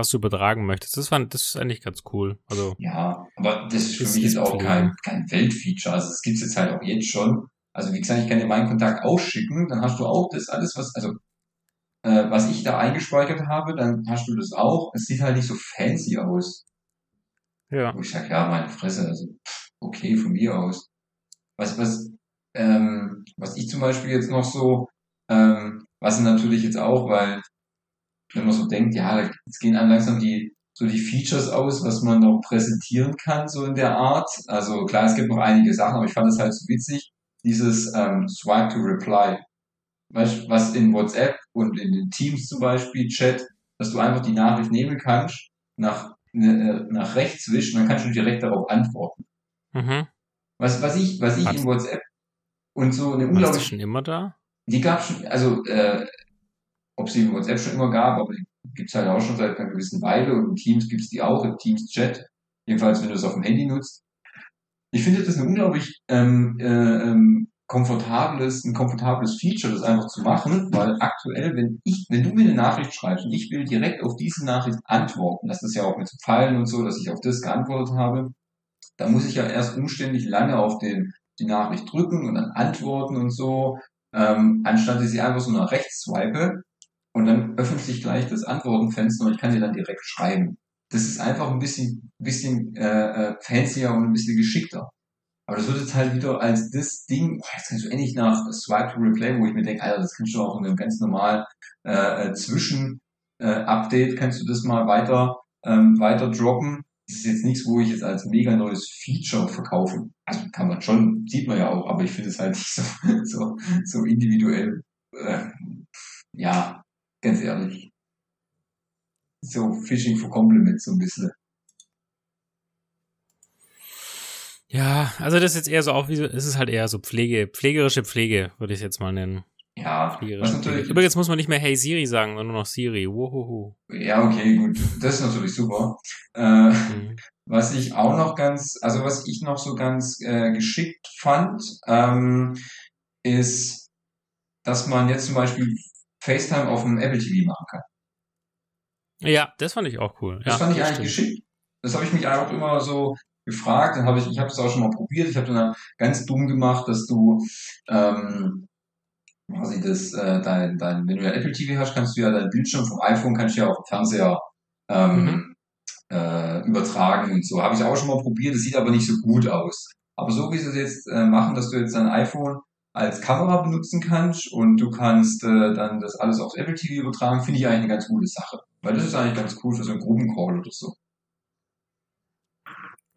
was du übertragen möchtest. Das fand, das ist eigentlich ganz cool. Also ja, aber das ist für Das mich ist jetzt auch kein, kein Weltfeature. Also es gibt's jetzt halt auch jetzt schon. Also wie gesagt, ich kann dir meinen Kontakt ausschicken, dann hast du auch das alles, was, also äh, was ich da eingespeichert habe, dann hast du das auch. Es sieht halt nicht so fancy aus. ja, Wo ich sag, ja, meine Fresse, also okay, von mir aus. Was, was, ähm, was ich zum Beispiel jetzt noch so, ähm, was natürlich jetzt auch, weil wenn man so denkt, ja, jetzt gehen einem langsam die so die Features aus, was man noch präsentieren kann, so in der Art. Also klar, es gibt noch einige Sachen, aber ich fand es halt so witzig, dieses ähm, Swipe to Reply. Weißt, was in WhatsApp und in den Teams zum Beispiel, Chat, dass du einfach die Nachricht nehmen kannst, nach, äh, nach rechts wischen, dann kannst du direkt darauf antworten. mhm. Was, was ich, was ich Hat- in WhatsApp und so eine War das unglaublich schon immer da? die gab schon, also äh, ob sie in WhatsApp schon immer gab, aber die gibt's halt auch schon seit einer gewissen Weile und in Teams gibt's die auch, im Teams Chat, jedenfalls wenn du es auf dem Handy nutzt. Ich finde das ein unglaublich ähm, äh, ähm, komfortables, ein komfortables Feature, das einfach zu machen, weil aktuell, wenn ich, wenn du mir eine Nachricht schreibst und ich will direkt auf diese Nachricht antworten, das ist ja auch mit Pfeilen und so, dass ich auf das geantwortet habe, da muss ich ja erst umständlich lange auf den, die Nachricht drücken und dann antworten und so, ähm, anstatt dass ich einfach so nach rechts swipe und dann öffnet sich gleich das Antwortenfenster und ich kann dir dann direkt schreiben. Das ist einfach ein bisschen, bisschen äh, äh, fancier und ein bisschen geschickter. Aber das wird jetzt halt wieder als das Ding, boah, jetzt kannst du endlich nach Swipe to Replay, wo ich mir denke, Alter, das kannst du auch in einem ganz normalen äh, äh, Zwischen-Update, kannst du das mal weiter, ähm, weiter droppen. Das ist jetzt nichts, wo ich jetzt als mega neues Feature verkaufen. Also kann man schon, sieht man ja auch, aber ich finde es halt nicht so, so, so individuell. Äh, ja, ganz ehrlich. So Fishing for Compliments so ein bisschen. Ja, also das ist jetzt eher so auch wie so, es ist halt eher so Pflege, pflegerische Pflege, würde ich jetzt mal nennen. Ja, was natürlich. Übrigens muss man nicht mehr Hey Siri sagen, sondern nur noch Siri. Wohoho. Ja, okay, gut. Das ist natürlich super. Äh, mhm. Was ich auch noch ganz, also was ich noch so ganz äh, geschickt fand, ähm, ist, dass man jetzt zum Beispiel FaceTime auf dem Apple TV machen kann. Ja, das fand ich auch cool. Das ja, fand ich eigentlich stimmt. geschickt. Das habe ich mich auch immer so gefragt. Dann habe ich, ich habe es auch schon mal probiert. Ich habe dann ganz dumm gemacht, dass du ähm, quasi das, äh, dein, dein, wenn du ja Apple TV hast, kannst du ja dein Bildschirm vom iPhone kannst du ja auf dem Fernseher ähm, mhm. äh, übertragen und so. Habe ich auch schon mal probiert. Das sieht aber nicht so gut aus. Aber so wie sie es jetzt äh, machen, dass du jetzt dein iPhone als Kamera benutzen kannst und du kannst äh, dann das alles aufs Apple TV übertragen, finde ich eigentlich eine ganz gute Sache. Weil das ist eigentlich ganz cool für so einen Gruppencall oder so.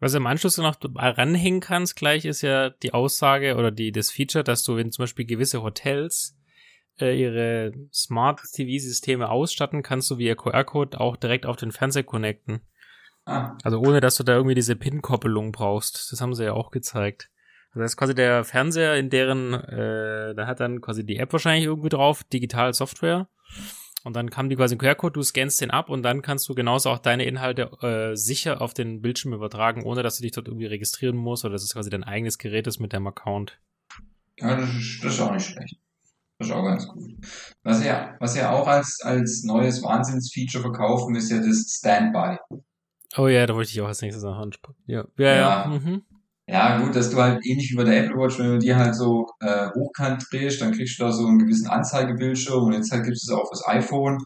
Was du im Anschluss noch ranhängen kannst, gleich ist ja die Aussage oder die, das Feature, dass du, wenn zum Beispiel gewisse Hotels äh, ihre Smart TV-Systeme ausstatten, kannst du via QR-Code auch direkt auf den Fernseher connecten. Ah. Also ohne, dass du da irgendwie diese PIN-Koppelung brauchst. Das haben sie ja auch gezeigt. Das ist quasi der Fernseher, in deren, äh, da hat dann quasi die App wahrscheinlich irgendwie drauf, Digital Software. Und dann kam die quasi ein QR-Code, du scannst den ab und dann kannst du genauso auch deine Inhalte äh, sicher auf den Bildschirm übertragen, ohne dass du dich dort irgendwie registrieren musst oder dass es quasi dein eigenes Gerät ist mit deinem Account. Ja, das ist, das ist auch nicht schlecht. Das ist auch ganz gut. Was ja, was ja auch als, als neues Wahnsinnsfeature verkaufen, ist ja das Standby. Oh ja, da wollte ich auch als nächstes noch ansprechen. Ja, ja, ja. ja. Mhm. Ja, gut, dass du halt ähnlich wie bei der Apple Watch, wenn du die halt so äh, hochkant drehst, dann kriegst du da so einen gewissen Anzeigebildschirm und jetzt halt gibt es auch fürs iPhone,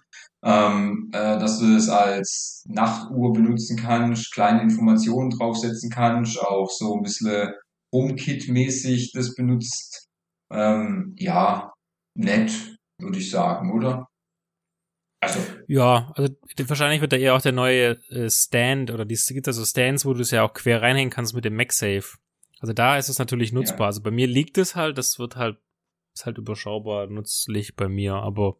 ähm, äh, dass du das als Nachtuhr benutzen kannst, kleine Informationen draufsetzen kannst, auch so ein bisschen HomeKit-mäßig das benutzt. Ähm, ja, nett, würde ich sagen, oder? Also. Ja, also wahrscheinlich wird da eher auch der neue äh, Stand oder es gibt also Stands, wo du es ja auch quer reinhängen kannst mit dem MagSafe. Also da ist es natürlich nutzbar. Ja. Also bei mir liegt es halt, das wird halt, ist halt überschaubar nützlich bei mir, aber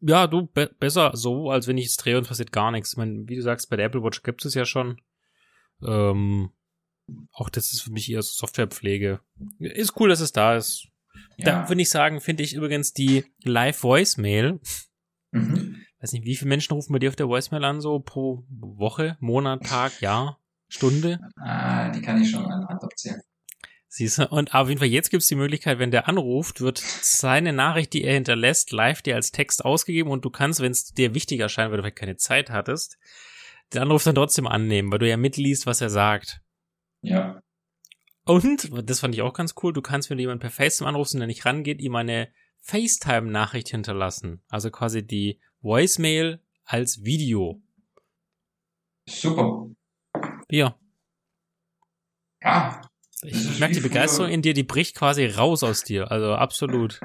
ja, du, be besser so, als wenn ich es drehe und passiert gar nichts. Ich meine, wie du sagst, bei der Apple Watch gibt es ja schon. Ähm, auch das ist für mich eher so Softwarepflege. Ist cool, dass es da ist. Ja. Da würde ich sagen, finde ich übrigens die Live Voicemail Mhm. Weiß nicht, wie viele Menschen rufen bei dir auf der Voicemail an, so pro Woche, Monat, Tag, Jahr, Stunde? Ah, die kann ich schon an Hand abzählen. Siehst du, und auf jeden Fall jetzt gibt es die Möglichkeit, wenn der anruft, wird seine Nachricht, die er hinterlässt, live dir als Text ausgegeben und du kannst, wenn es dir wichtig erscheint, weil du vielleicht keine Zeit hattest, den Anruf dann trotzdem annehmen, weil du ja mitliest, was er sagt. Ja. Und, das fand ich auch ganz cool, du kannst, wenn du jemanden per FaceTime anrufst und der nicht rangeht, ihm eine FaceTime-Nachricht hinterlassen. Also quasi die Voicemail als Video. Super. Ja. Ja. Ich merke die Begeisterung in dir, die bricht quasi raus aus dir. Also absolut.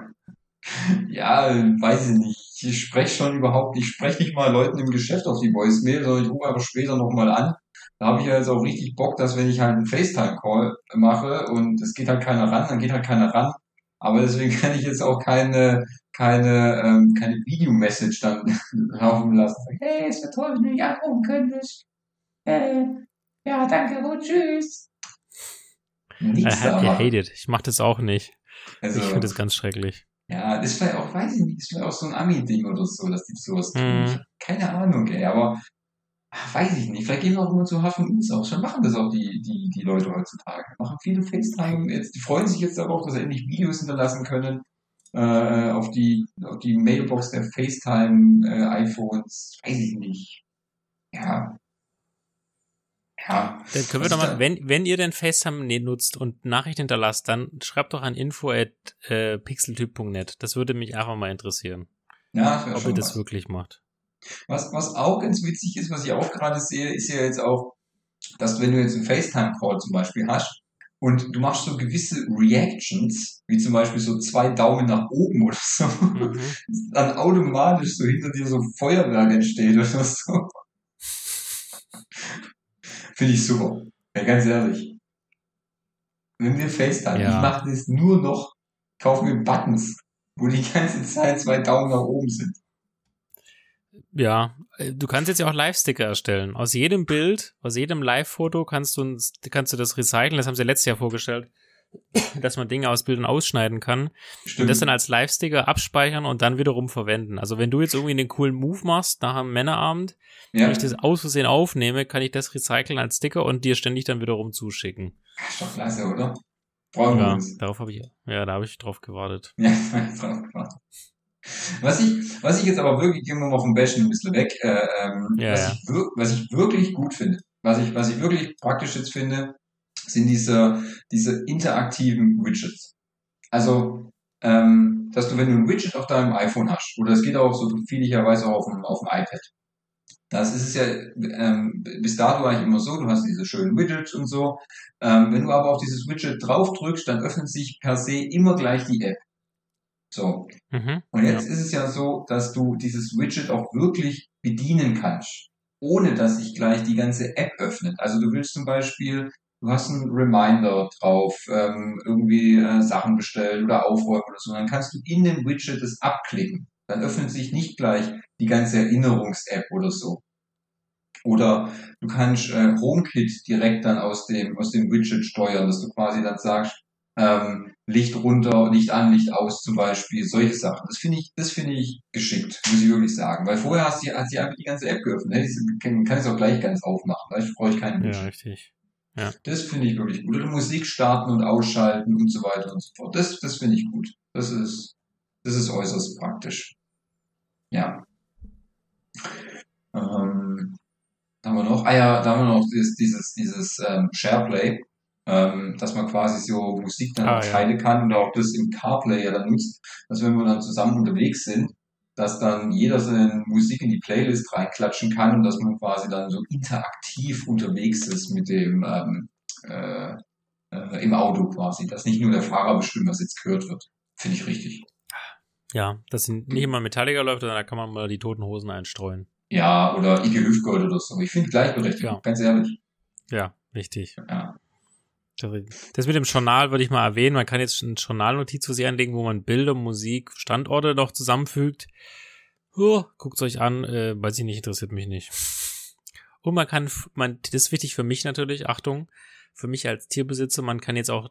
Ja, weiß ich nicht. Ich spreche schon überhaupt, ich spreche nicht mal Leuten im Geschäft auf die Voicemail, sondern ich rufe einfach später nochmal an. Da habe ich ja jetzt auch richtig Bock, dass wenn ich halt einen FaceTime-Call mache und es geht halt keiner ran, dann geht halt keiner ran, aber deswegen kann ich jetzt auch keine, keine, ähm, keine Video-Message dann laufen lassen. Hey, es wäre toll, wenn du mich anrufen könntest. Hey, ja, danke und tschüss. Nichts I hated. Ich mach das auch nicht. Also, ich finde das ganz schrecklich. Ja, das ist vielleicht auch, weiß ich nicht, das ist vielleicht auch so ein Ami-Ding oder so, dass die sowas tun. Mm. Keine Ahnung, ey, aber ach, weiß ich nicht. Vielleicht gehen wir auch immer zu H uns aus. Schon machen das auch die, die, die Leute heutzutage. Machen viele FaceTime. Jetzt, die freuen sich jetzt darauf, dass sie endlich Videos hinterlassen können. Äh, auf die, auf die Mailbox der FaceTime äh, iPhones. Weiß ich nicht. Ja. Ja. Dann können wir doch mal, wenn, wenn ihr den FaceTime nutzt und Nachricht hinterlasst, dann schreibt doch an info at äh, pixeltyp.net. Das würde mich einfach mal interessieren. Ja, ob ihr das was. wirklich macht. Was, was auch ganz witzig ist, was ich auch gerade sehe, ist ja jetzt auch, dass wenn du jetzt einen FaceTime-Call zum Beispiel hast und du machst so gewisse Reactions, wie zum Beispiel so zwei Daumen nach oben oder so, mhm. dann automatisch so hinter dir so Feuerwerk entsteht oder so. Finde ich super. Ja, ganz ehrlich. Wenn wir FaceTime, ja. ich mache das nur noch, kaufe mir Buttons, wo die ganze Zeit zwei Daumen nach oben sind. Ja, äh, du kannst jetzt ja auch Live-Sticker erstellen. Aus jedem Bild, aus jedem Live-Foto kannst du, kannst du das recyceln. Das haben sie letztes Jahr vorgestellt. dass man Dinge aus Bildern ausschneiden kann Stimmt. und das dann als Live-Sticker abspeichern und dann wiederum verwenden. Also wenn du jetzt irgendwie einen coolen Move machst nach einem Männerabend, ja. wenn ich das aus Versehen aufnehme, kann ich das recyceln als Sticker und dir ständig dann wiederum zuschicken. Ist doch klasse, oder? Brauchen wir Ja, uns. darauf habe ich, ja, da habe ich drauf gewartet. Ja, drauf gewartet. Was ich, was ich jetzt aber wirklich, gehen wir mal vom Bashen ein bisschen weg, äh, ähm, Ja, was, ja. Ich was ich wirklich gut finde, was ich, was ich wirklich praktisch jetzt finde, sind diese, diese interaktiven Widgets. Also, ähm, dass du, wenn du ein Widget auf deinem iPhone hast, oder es geht auch so vielerweise auch auf dem, auf dem iPad, das ist es ja ähm, bis dato eigentlich immer so, du hast diese schönen Widgets und so. Ähm, wenn du aber auf dieses Widget draufdrückst, dann öffnet sich per se immer gleich die App. So. Mhm. Und jetzt ist es ja so, dass du dieses Widget auch wirklich bedienen kannst, ohne dass sich gleich die ganze App öffnet. Also du willst zum Beispiel, du hast einen Reminder drauf, ähm, irgendwie äh, Sachen bestellen oder aufräumen oder so, dann kannst du in dem Widget das abklicken. Dann öffnet sich nicht gleich die ganze Erinnerungs-App oder so. Oder du kannst äh, HomeKit direkt dann aus dem, aus dem Widget steuern, dass du quasi dann sagst, ähm, Licht runter, Licht an, Licht aus zum Beispiel, solche Sachen. Das finde ich, das finde ich geschickt, muss ich wirklich sagen. Weil vorher hast du, hat sie einfach die ganze App geöffnet. Ne? Die kann, kann ich auch gleich ganz aufmachen. Da freue ich keinen Ja, richtig. Das finde ich wirklich gut. Oder Musik starten und ausschalten und so weiter und so fort. Das, das finde ich gut. Das ist, das ist äußerst praktisch. Ja. Ähm, haben wir noch? Ah ja, da haben wir noch dieses, dieses, dieses ähm, SharePlay, ähm, dass man quasi so Musik dann Ah, auch ja. teilen kann und auch das im CarPlay ja dann nutzt, dass wenn wir dann zusammen unterwegs sind, dass dann jeder seine Musik in die Playlist reinklatschen kann und dass man quasi dann so interaktiv unterwegs ist mit dem ähm, äh, äh, im Auto quasi, dass nicht nur der Fahrer bestimmt, was jetzt gehört wird. Finde ich richtig. Ja, dass nicht immer Metallica läuft, sondern da kann man mal die toten Hosen einstreuen. Ja, oder Ike Hüftgold oder so. Ich finde Gleichberechtigung, Ja. ganz ehrlich. Ja, wichtig. Ja. Das mit dem Journal würde ich mal erwähnen. Man kann jetzt eine Journalnotiz für sich anlegen, wo man Bilder, Musik, Standorte noch zusammenfügt. Oh, guckt's euch an, äh, weiß ich nicht, interessiert mich nicht. Und man kann, man, das ist wichtig für mich natürlich, Achtung, für mich als Tierbesitzer, man kann jetzt auch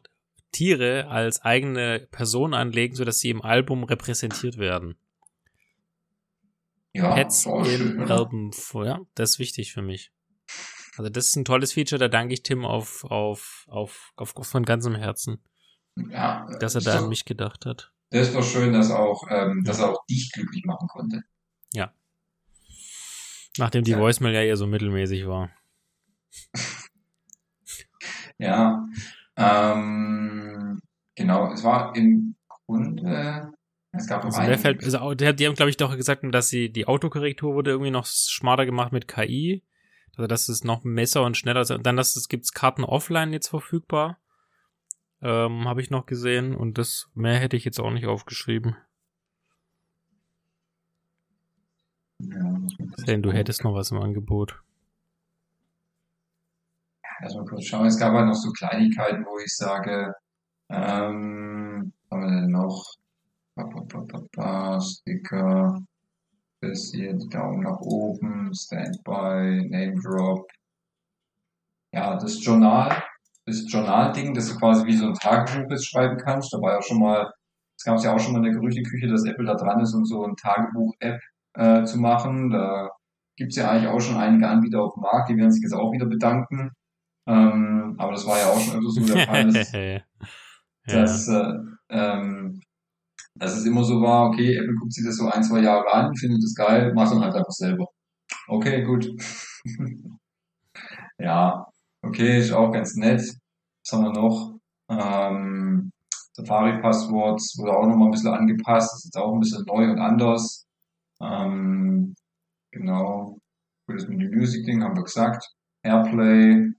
Tiere als eigene Person anlegen, sodass sie im Album repräsentiert werden. Ja, Pets schön, im oder? Album, ja, das ist wichtig für mich. Also das ist ein tolles Feature, da danke ich Tim auf, auf, auf, auf, auf von ganzem Herzen, Ja, dass er da doch, an mich gedacht hat. Das ist doch schön, dass auch, ähm, dass er auch dich glücklich machen konnte. Nachdem die Ja. Voicemail ja eher so mittelmäßig war. Ja, ähm, genau, es war im Grunde, es gab noch Also einen. der fällt, also die haben, glaube ich, doch gesagt, dass sie die Autokorrektur wurde irgendwie noch smarter gemacht mit KI. Also dass es noch besser und schneller ist. Dann, dass es Karten offline jetzt verfügbar. Ähm, habe ich noch gesehen. Und das mehr hätte ich jetzt auch nicht aufgeschrieben. ja, Denn du hättest noch was im Angebot. Lass mal kurz schauen. Es gab halt noch so Kleinigkeiten, wo ich sage, ähm, was haben wir denn noch? Pa, pa, pa, Sticker, das hier, die Daumen nach oben, Standby, Name Drop. Ja, das Journal, das Journal-Ding, das du quasi wie so ein Tagebuch jetzt schreiben kannst. Da war ja schon mal, es gab ja auch schon mal in der Gerüchteküche, dass Apple da dran ist, um so ein Tagebuch-App äh, zu machen. Da gibt's ja eigentlich auch schon einige Anbieter auf dem Markt, die werden sich jetzt auch wieder bedanken. Ähm, aber das war ja auch schon öfter so der Fall, dass, ja. dass, äh, ähm, dass es immer so war, okay, Apple guckt sich das so ein, zwei Jahre an, findet es geil, macht dann halt einfach selber. Okay, gut. ja, okay, ist auch ganz nett. Was haben wir noch? Ähm, Safari-Passworts wurde auch nochmal ein bisschen angepasst, ist jetzt auch ein bisschen neu und anders. Ähm, genau. Gut, das mit dem Music-Ding haben wir gesagt. Airplay.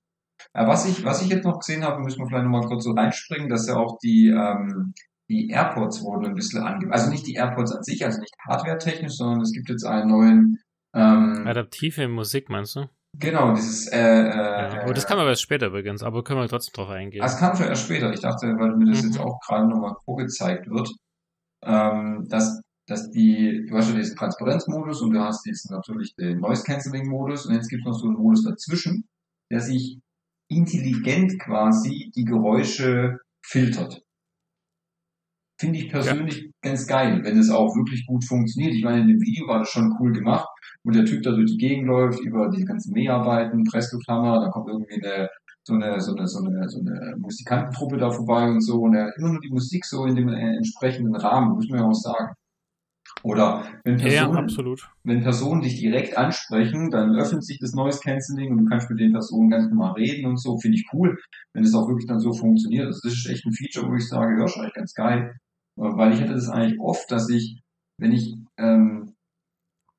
Ja, was ich, was ich jetzt noch gesehen habe, müssen wir vielleicht nochmal kurz so reinspringen, dass ja auch die, ähm, die AirPods wurden ein bisschen angepasst. Also nicht die AirPods an sich, also nicht hardware-technisch, sondern es gibt jetzt einen neuen, ähm, Adaptive Musik, meinst du? genau, dieses, äh, äh, Ja. Aber das kann man erst später übrigens, aber können wir trotzdem drauf eingehen. Das kam schon erst später. Ich dachte, weil mir das Mhm. jetzt auch gerade nochmal vorgezeigt wird, ähm, dass, dass die, du hast ja diesen Transparenzmodus und du hast diesen natürlich den Noise Cancelling Modus und jetzt gibt es noch so einen Modus dazwischen, der sich intelligent quasi die Geräusche filtert. Finde ich persönlich ja. ganz geil, wenn es auch wirklich gut funktioniert. Ich meine, in dem Video war das schon cool gemacht, wo der Typ da durch die Gegend läuft, über die ganzen Mäharbeiten, Presslufthammer, da kommt irgendwie eine so eine, so eine, so eine, so eine Musikantentruppe da vorbei und so und er hat immer nur die Musik so in dem äh, entsprechenden Rahmen, muss man ja auch sagen. Oder wenn Personen, ja, wenn Personen dich direkt ansprechen, dann öffnet sich das Noise Cancelling und du kannst mit den Personen ganz normal reden und so, finde ich cool, wenn es auch wirklich dann so funktioniert. Also das ist echt ein Feature, wo ich sage, ja, schon echt ganz geil. Weil ich hatte das eigentlich oft, dass ich, wenn ich ähm,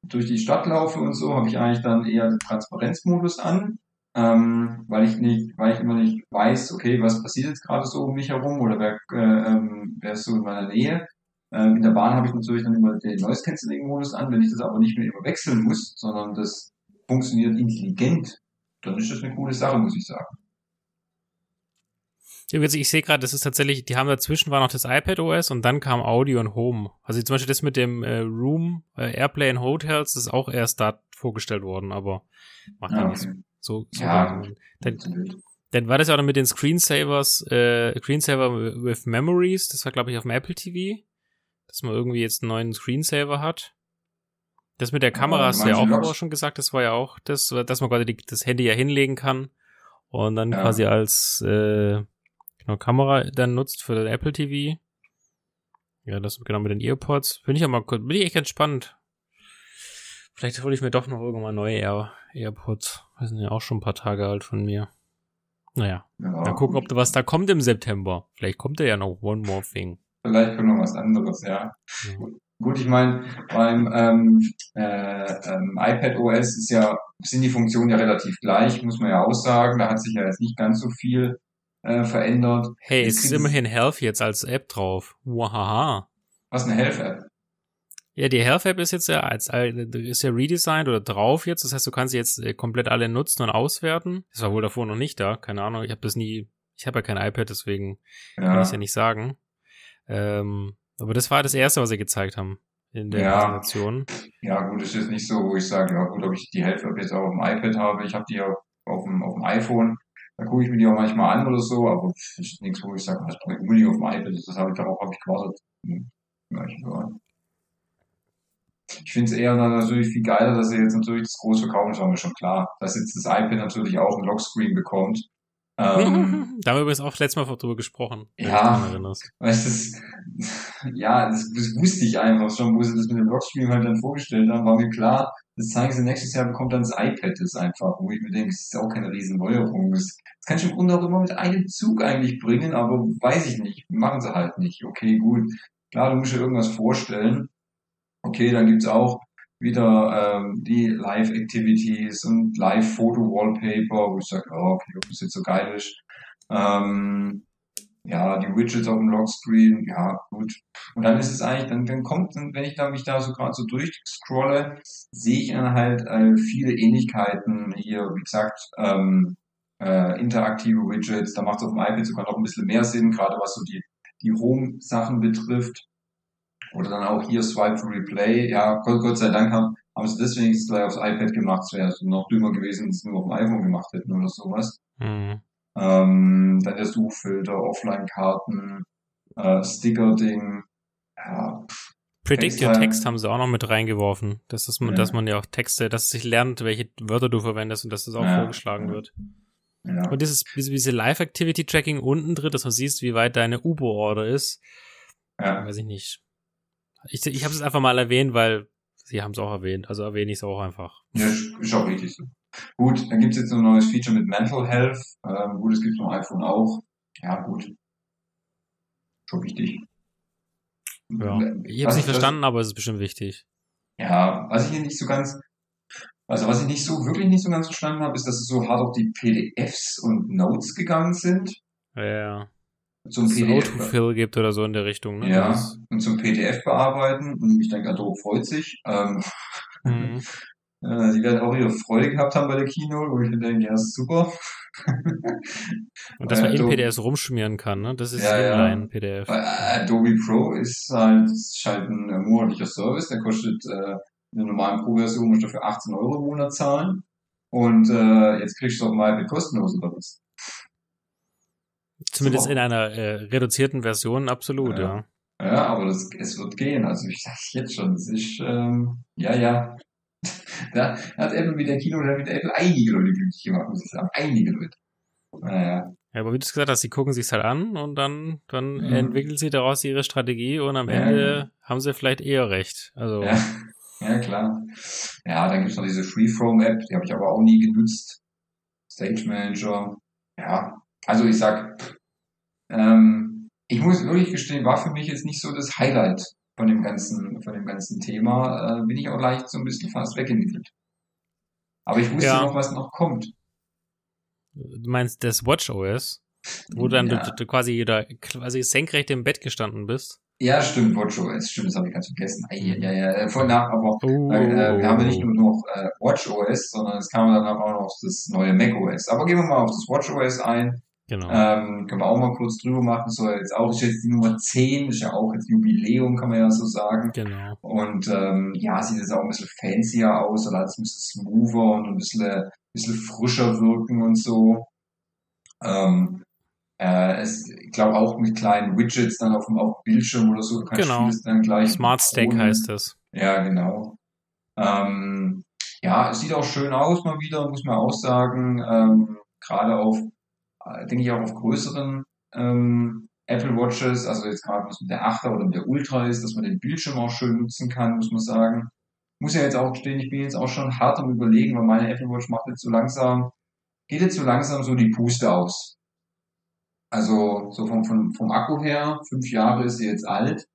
durch die Stadt laufe und so, habe ich eigentlich dann eher den Transparenzmodus an ähm, weil ich nicht, weil ich immer nicht weiß, okay, was passiert jetzt gerade so um mich herum oder wer, äh, ähm, wer ist so in meiner Nähe. Ähm, in der Bahn habe ich natürlich dann immer den Noise Cancelling Modus an, wenn ich das aber nicht mehr immer wechseln muss, sondern das funktioniert intelligent, dann ist das eine coole Sache, muss ich sagen. Ich sehe gerade, das ist tatsächlich, die haben dazwischen war noch das iPad OS und dann kam Audio und Home. Also zum Beispiel das mit dem äh, Room, äh, Airplay in Hotels, das ist auch erst da vorgestellt worden, aber macht ja ah, nichts. So, so ja, dann, dann war das ja auch noch mit den Screensavers, äh, Screensaver with Memories, das war glaube ich auf dem Apple TV, dass man irgendwie jetzt einen neuen Screensaver hat. Das mit der Kamera hast du ja auch schon gesagt, das war ja auch das, dass man quasi die, das Handy ja hinlegen kann und dann ja. quasi als äh, genau, Kamera dann nutzt für den Apple TV. Ja, das genau mit den Earpods. Finde ich auch mal, bin ich echt ganz spannend. Vielleicht hole ich mir doch noch irgendwann neue Air AirPods. Das sind ja auch schon ein paar Tage alt von mir. Naja, ja, mal gucken, ob da was da kommt im September. Vielleicht kommt da ja noch One More Thing. Vielleicht kommt noch was anderes, ja. ja. Gut, ich meine, beim ähm, äh, ähm, iPad OS ist ja, sind die Funktionen ja relativ gleich, muss man ja auch sagen. Da hat sich ja jetzt nicht ganz so viel äh, verändert. Hey, es ist immerhin Health jetzt als App drauf. Wahaha. Was eine Health-App? Ja, die Health App ist jetzt ja als ist ja redesigned oder drauf jetzt. Das heißt, du kannst sie jetzt äh, komplett alle nutzen und auswerten. Das war wohl davor noch nicht da. Keine Ahnung. Ich habe das nie. Ich habe ja kein iPad, deswegen ja. kann ich es ja nicht sagen. Ähm, aber das war das erste, was sie gezeigt haben in der ja. Präsentation. Ja, gut, es ist nicht so, wo ich sage, ja gut, ob ich die Health App jetzt auch auf dem iPad habe. Ich habe die auch auf dem, auf dem iPhone. Da gucke ich mir die auch manchmal an oder so, aber es ist nichts, wo ich sage, das brauche ich unbedingt auf dem iPad. Das habe ich darauf habe ich gewartet. Hm. Ich so. Ich finde es eher natürlich viel geiler, dass sie jetzt natürlich das groß verkaufen, ist mir schon klar. Dass jetzt das iPad natürlich auch ein Lockscreen bekommt. Ähm, da haben wir übrigens auch letztes Mal drüber gesprochen. Ja, weißt das, ja, das, das wusste ich einfach schon, wo sie das mit dem Lockscreen halt dann vorgestellt haben, war mir klar, das zeigen sie nächstes Jahr, bekommt dann das iPad das einfach, wo ich mir denke, das ist auch keine riesen Neuerung. Das, das kann ich im Grunde auch immer mit einem Zug eigentlich bringen, aber weiß ich nicht, machen sie halt nicht. Okay, gut. Klar, du musst dir irgendwas vorstellen, Okay, dann gibt's auch wieder ähm, die Live-Activities und Live-Foto-Wallpaper, wo ich sage, oh, okay, ob das jetzt so geil ist. Ähm, ja, die Widgets auf dem Lockscreen, ja, gut. Und dann ist es eigentlich, dann, dann kommt, wenn ich da mich da so gerade so durchscrolle, sehe ich dann halt äh, viele Ähnlichkeiten hier, wie gesagt, ähm, äh, interaktive Widgets, da macht es auf dem iPad sogar noch ein bisschen mehr Sinn, gerade was so die, die Home-Sachen betrifft. Oder dann auch hier Swipe to Replay. Ja, Gott, Gott sei Dank haben, haben sie deswegen gleich aufs iPad gemacht. Es wäre noch dümmer gewesen, wenn sie es nur auf dem iPhone gemacht hätten oder sowas. Mhm. Ähm, dann der Suchfilter, Offline-Karten, äh, Sticker-Ding. Ja, Predict Your Text haben sie auch noch mit reingeworfen. Das ist ja. dass man ja auch Texte, dass es sich lernt, welche Wörter du verwendest und dass das auch ja. vorgeschlagen wird. Ja. Und dieses, diese Live-Activity-Tracking unten drin, dass man siehst, wie weit deine Uber-Order ist. Ja. Weiß ich nicht. Ich, ich habe es einfach mal erwähnt, weil sie haben es auch erwähnt. Also erwähne ich es auch einfach. Ja, ist auch richtig so. Gut, dann gibt es jetzt ein neues Feature mit Mental Health. Ähm, gut, es gibt es auf iPhone auch. Ja, gut. Schon wichtig. Ja. Ich habe es nicht verstanden, aber es ist bestimmt wichtig. Ja, was ich hier nicht so ganz, also was ich nicht so, wirklich nicht so ganz verstanden habe, ist, dass es so hart auf die PDFs und Notes gegangen sind. Ja zum PDF Autofill gibt oder so in der Richtung. Ne? Ja, und zum PDF bearbeiten. Und ich denke, Adobe freut sich. Ähm, mhm. äh, die werden auch ihre Freude gehabt haben bei der Kino, wo ich denke, ja, ist super. und dass man in PDFs rumschmieren kann, ne? Das ist ja, ja. PDF. Adobe Pro ist halt, ist halt ein monatlicher Service, der kostet äh, in der normalen Pro-Version musst du dafür 18 Euro im Monat zahlen. Und äh, jetzt kriegst du auch mal kostenlos oder was? Zumindest in einer äh, reduzierten Version, absolut, ja. ja. Ja, aber das, es wird gehen. Also ich sag's jetzt schon, es ist, ähm, ja, ja. da hat Apple mit der Kino, hat mit Apple einige Leute glücklich gemacht, muss ich sagen. Einige Leute. Naja. Ja, aber wie du es gesagt hast, sie gucken sich's halt an und dann, dann mhm. entwickeln sie daraus ihre Strategie und am Ende ja. haben sie vielleicht eher recht. Also. Ja. ja, klar. Ja, dann gibt's noch diese Freeform-App, die habe ich aber auch nie genutzt. Stage Manager. Ja, also ich sag, ähm, ich muss wirklich gestehen, war für mich jetzt nicht so das Highlight von dem ganzen, von dem ganzen Thema. Äh, bin ich auch leicht so ein bisschen fast weggewickelt. Aber ich wusste ja. noch, was noch kommt. Du meinst das WatchOS, wo dann ja. du, du, quasi da quasi senkrecht im Bett gestanden bist? Ja, stimmt, WatchOS, stimmt, das habe ich ganz vergessen. Ja, ja, ja, voll nach, aber oh. äh, wir haben ja nicht nur noch äh, WatchOS, sondern es kam dann auch noch das neue macOS. Aber gehen wir mal auf das WatchOS ein. Genau. Ähm, können wir auch mal kurz drüber machen. So jetzt auch ist jetzt die Nummer 10, ist ja auch jetzt Jubiläum, kann man ja so sagen. Genau. Und ähm, ja, sieht jetzt auch ein bisschen fancier aus, oder alles ein bisschen smoother und ein bisschen bisschen frischer wirken und so. Ähm, äh, es, ich glaube auch mit kleinen Widgets dann auf dem, auf dem Bildschirm oder so. Genau. dann gleich Smart Stack heißt das. Ja, genau. Ähm, ja, es sieht auch schön aus mal wieder, muss man auch sagen. Ähm, Gerade auf, äh, denke ich auch auf größeren ähm, Apple Watches, also jetzt gerade was mit der 8er oder mit der Ultra ist, dass man den Bildschirm auch schön nutzen kann, muss man sagen muss ja jetzt auch gestehen, ich bin jetzt auch schon hart am überlegen, weil meine Apple Watch macht jetzt so langsam, geht jetzt so langsam so die Puste aus. Also so vom, vom, vom Akku her, fünf Jahre ist sie jetzt alt.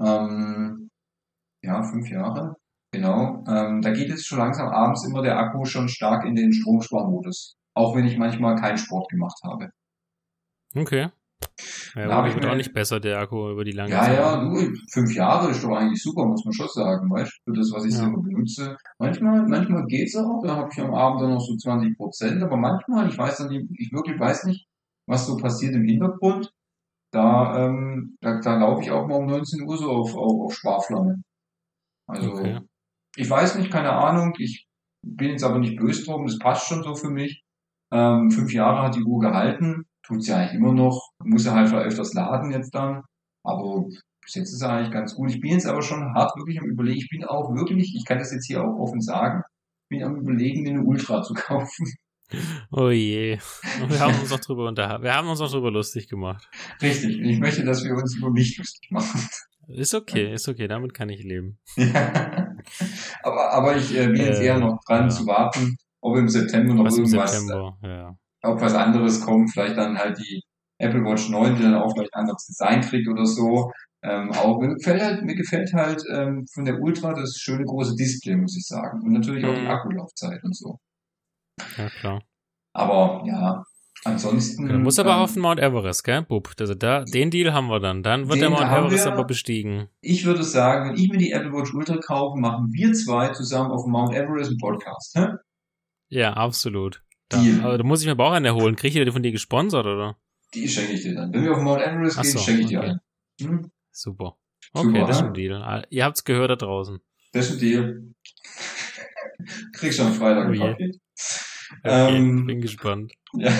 Ähm, ja, fünf Jahre, genau. Ähm, da geht jetzt schon langsam abends immer der Akku schon stark in den Stromsparmodus. Auch wenn ich manchmal keinen Sport gemacht habe. Okay. Ja, da wird auch nicht besser, der Akku über die lange ja, Zeit. Ja, ja, du, fünf Jahre ist doch eigentlich super, muss man schon sagen, weißt du, für das, was ich ja. so benutze. Manchmal, manchmal geht's auch, da habe ich am Abend dann noch so 20 Prozent, aber manchmal, ich weiß dann nicht, ich wirklich weiß nicht, was so passiert im Hintergrund. Da, ähm, da, da laufe ich auch mal um 19 Uhr so auf, auf, auf Sparflamme. Also, okay. ich weiß nicht, keine Ahnung, ich bin jetzt aber nicht böse drum, das passt schon so für mich. Ähm, fünf Jahre hat die Uhr gehalten tut sie eigentlich immer noch, muss ja halt öfters laden jetzt dann, aber bis jetzt ist er eigentlich ganz gut. Ich bin jetzt aber schon hart wirklich am überlegen, ich bin auch wirklich, ich kann das jetzt hier auch offen sagen, bin am überlegen, eine Ultra zu kaufen. Oh je. Wir haben uns auch drüber unterhalten. Wir haben uns auch drüber lustig gemacht. Richtig. Ich möchte, dass wir uns über mich lustig machen. Ist okay, ist okay. Damit kann ich leben. Ja. Aber, aber ich äh, bin jetzt äh, eher noch dran ja. zu warten, ob im September noch Was irgendwas, September, ja ob was anderes kommt, vielleicht dann halt die Apple Watch 9, die dann auch vielleicht ein anderes Design kriegt oder so. Ähm, auch mir gefällt halt, mir gefällt halt ähm, von der Ultra das schöne große Display, muss ich sagen. Und natürlich auch die mhm. Akkulaufzeit und so. Ja, klar. Aber ja, ansonsten. Du musst aber ähm, auf den Mount Everest, gell, Bub? Also da, den Deal haben wir dann. Dann wird der Mount Everest wir, aber bestiegen. Ich würde sagen, wenn ich mir die Apple Watch Ultra kaufe, machen wir zwei zusammen auf dem Mount Everest einen Podcast, hä? Ja, absolut. Deal. Aber da muss ich mir aber auch eine holen. Kriege ich die von dir gesponsert, oder? Die schenke ich dir dann. Wenn wir auf Mount Everest Ach gehen, so, schenke ich dir okay. ein. Hm? Super. Okay, Super, das ist ein Deal. Ah, ihr habt's gehört da draußen. Das ist ein Deal. Kriegst du am Freitag ein oh Paket. Okay, ähm, bin gespannt. Ja.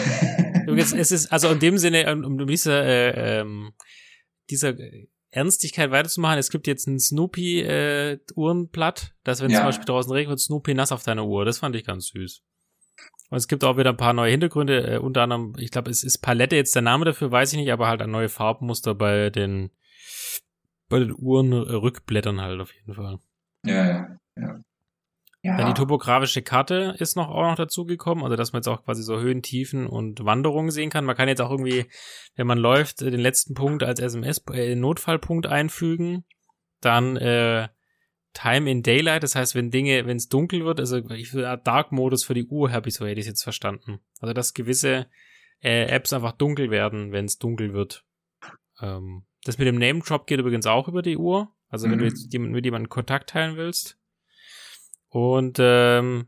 Übrigens, es ist, also in dem Sinne, um, um diese, äh, ähm, dieser Ernstigkeit weiterzumachen, es gibt jetzt ein Snoopy-Uhrenblatt, äh, dass wenn ja. zum Beispiel draußen regnet, wird Snoopy nass auf deiner Uhr. Das fand ich ganz süß. Und es gibt auch wieder ein paar neue Hintergründe, äh, unter anderem, ich glaube, es ist Palette jetzt der Name dafür, weiß ich nicht, aber halt ein neue Farbmuster bei den bei den Uhrenrückblättern halt auf jeden Fall. Ja, ja, ja. Ja. Dann die topografische Karte ist noch auch noch dazugekommen, also dass man jetzt auch quasi so Höhen, Tiefen und Wanderungen sehen kann. Man kann jetzt auch irgendwie, wenn man läuft, den letzten Punkt als SMS äh, Notfallpunkt einfügen. Dann äh, Time in Daylight, das heißt, wenn Dinge, wenn es dunkel wird, also ich will Dark-Modus für die Uhr habe ich so hätte ich jetzt verstanden. Also dass gewisse äh, Apps einfach dunkel werden, wenn es dunkel wird. Ähm, das mit dem Name Drop geht übrigens auch über die Uhr. Also mhm. wenn du mhm. jetzt mit jemandem Kontakt teilen willst. Und ähm,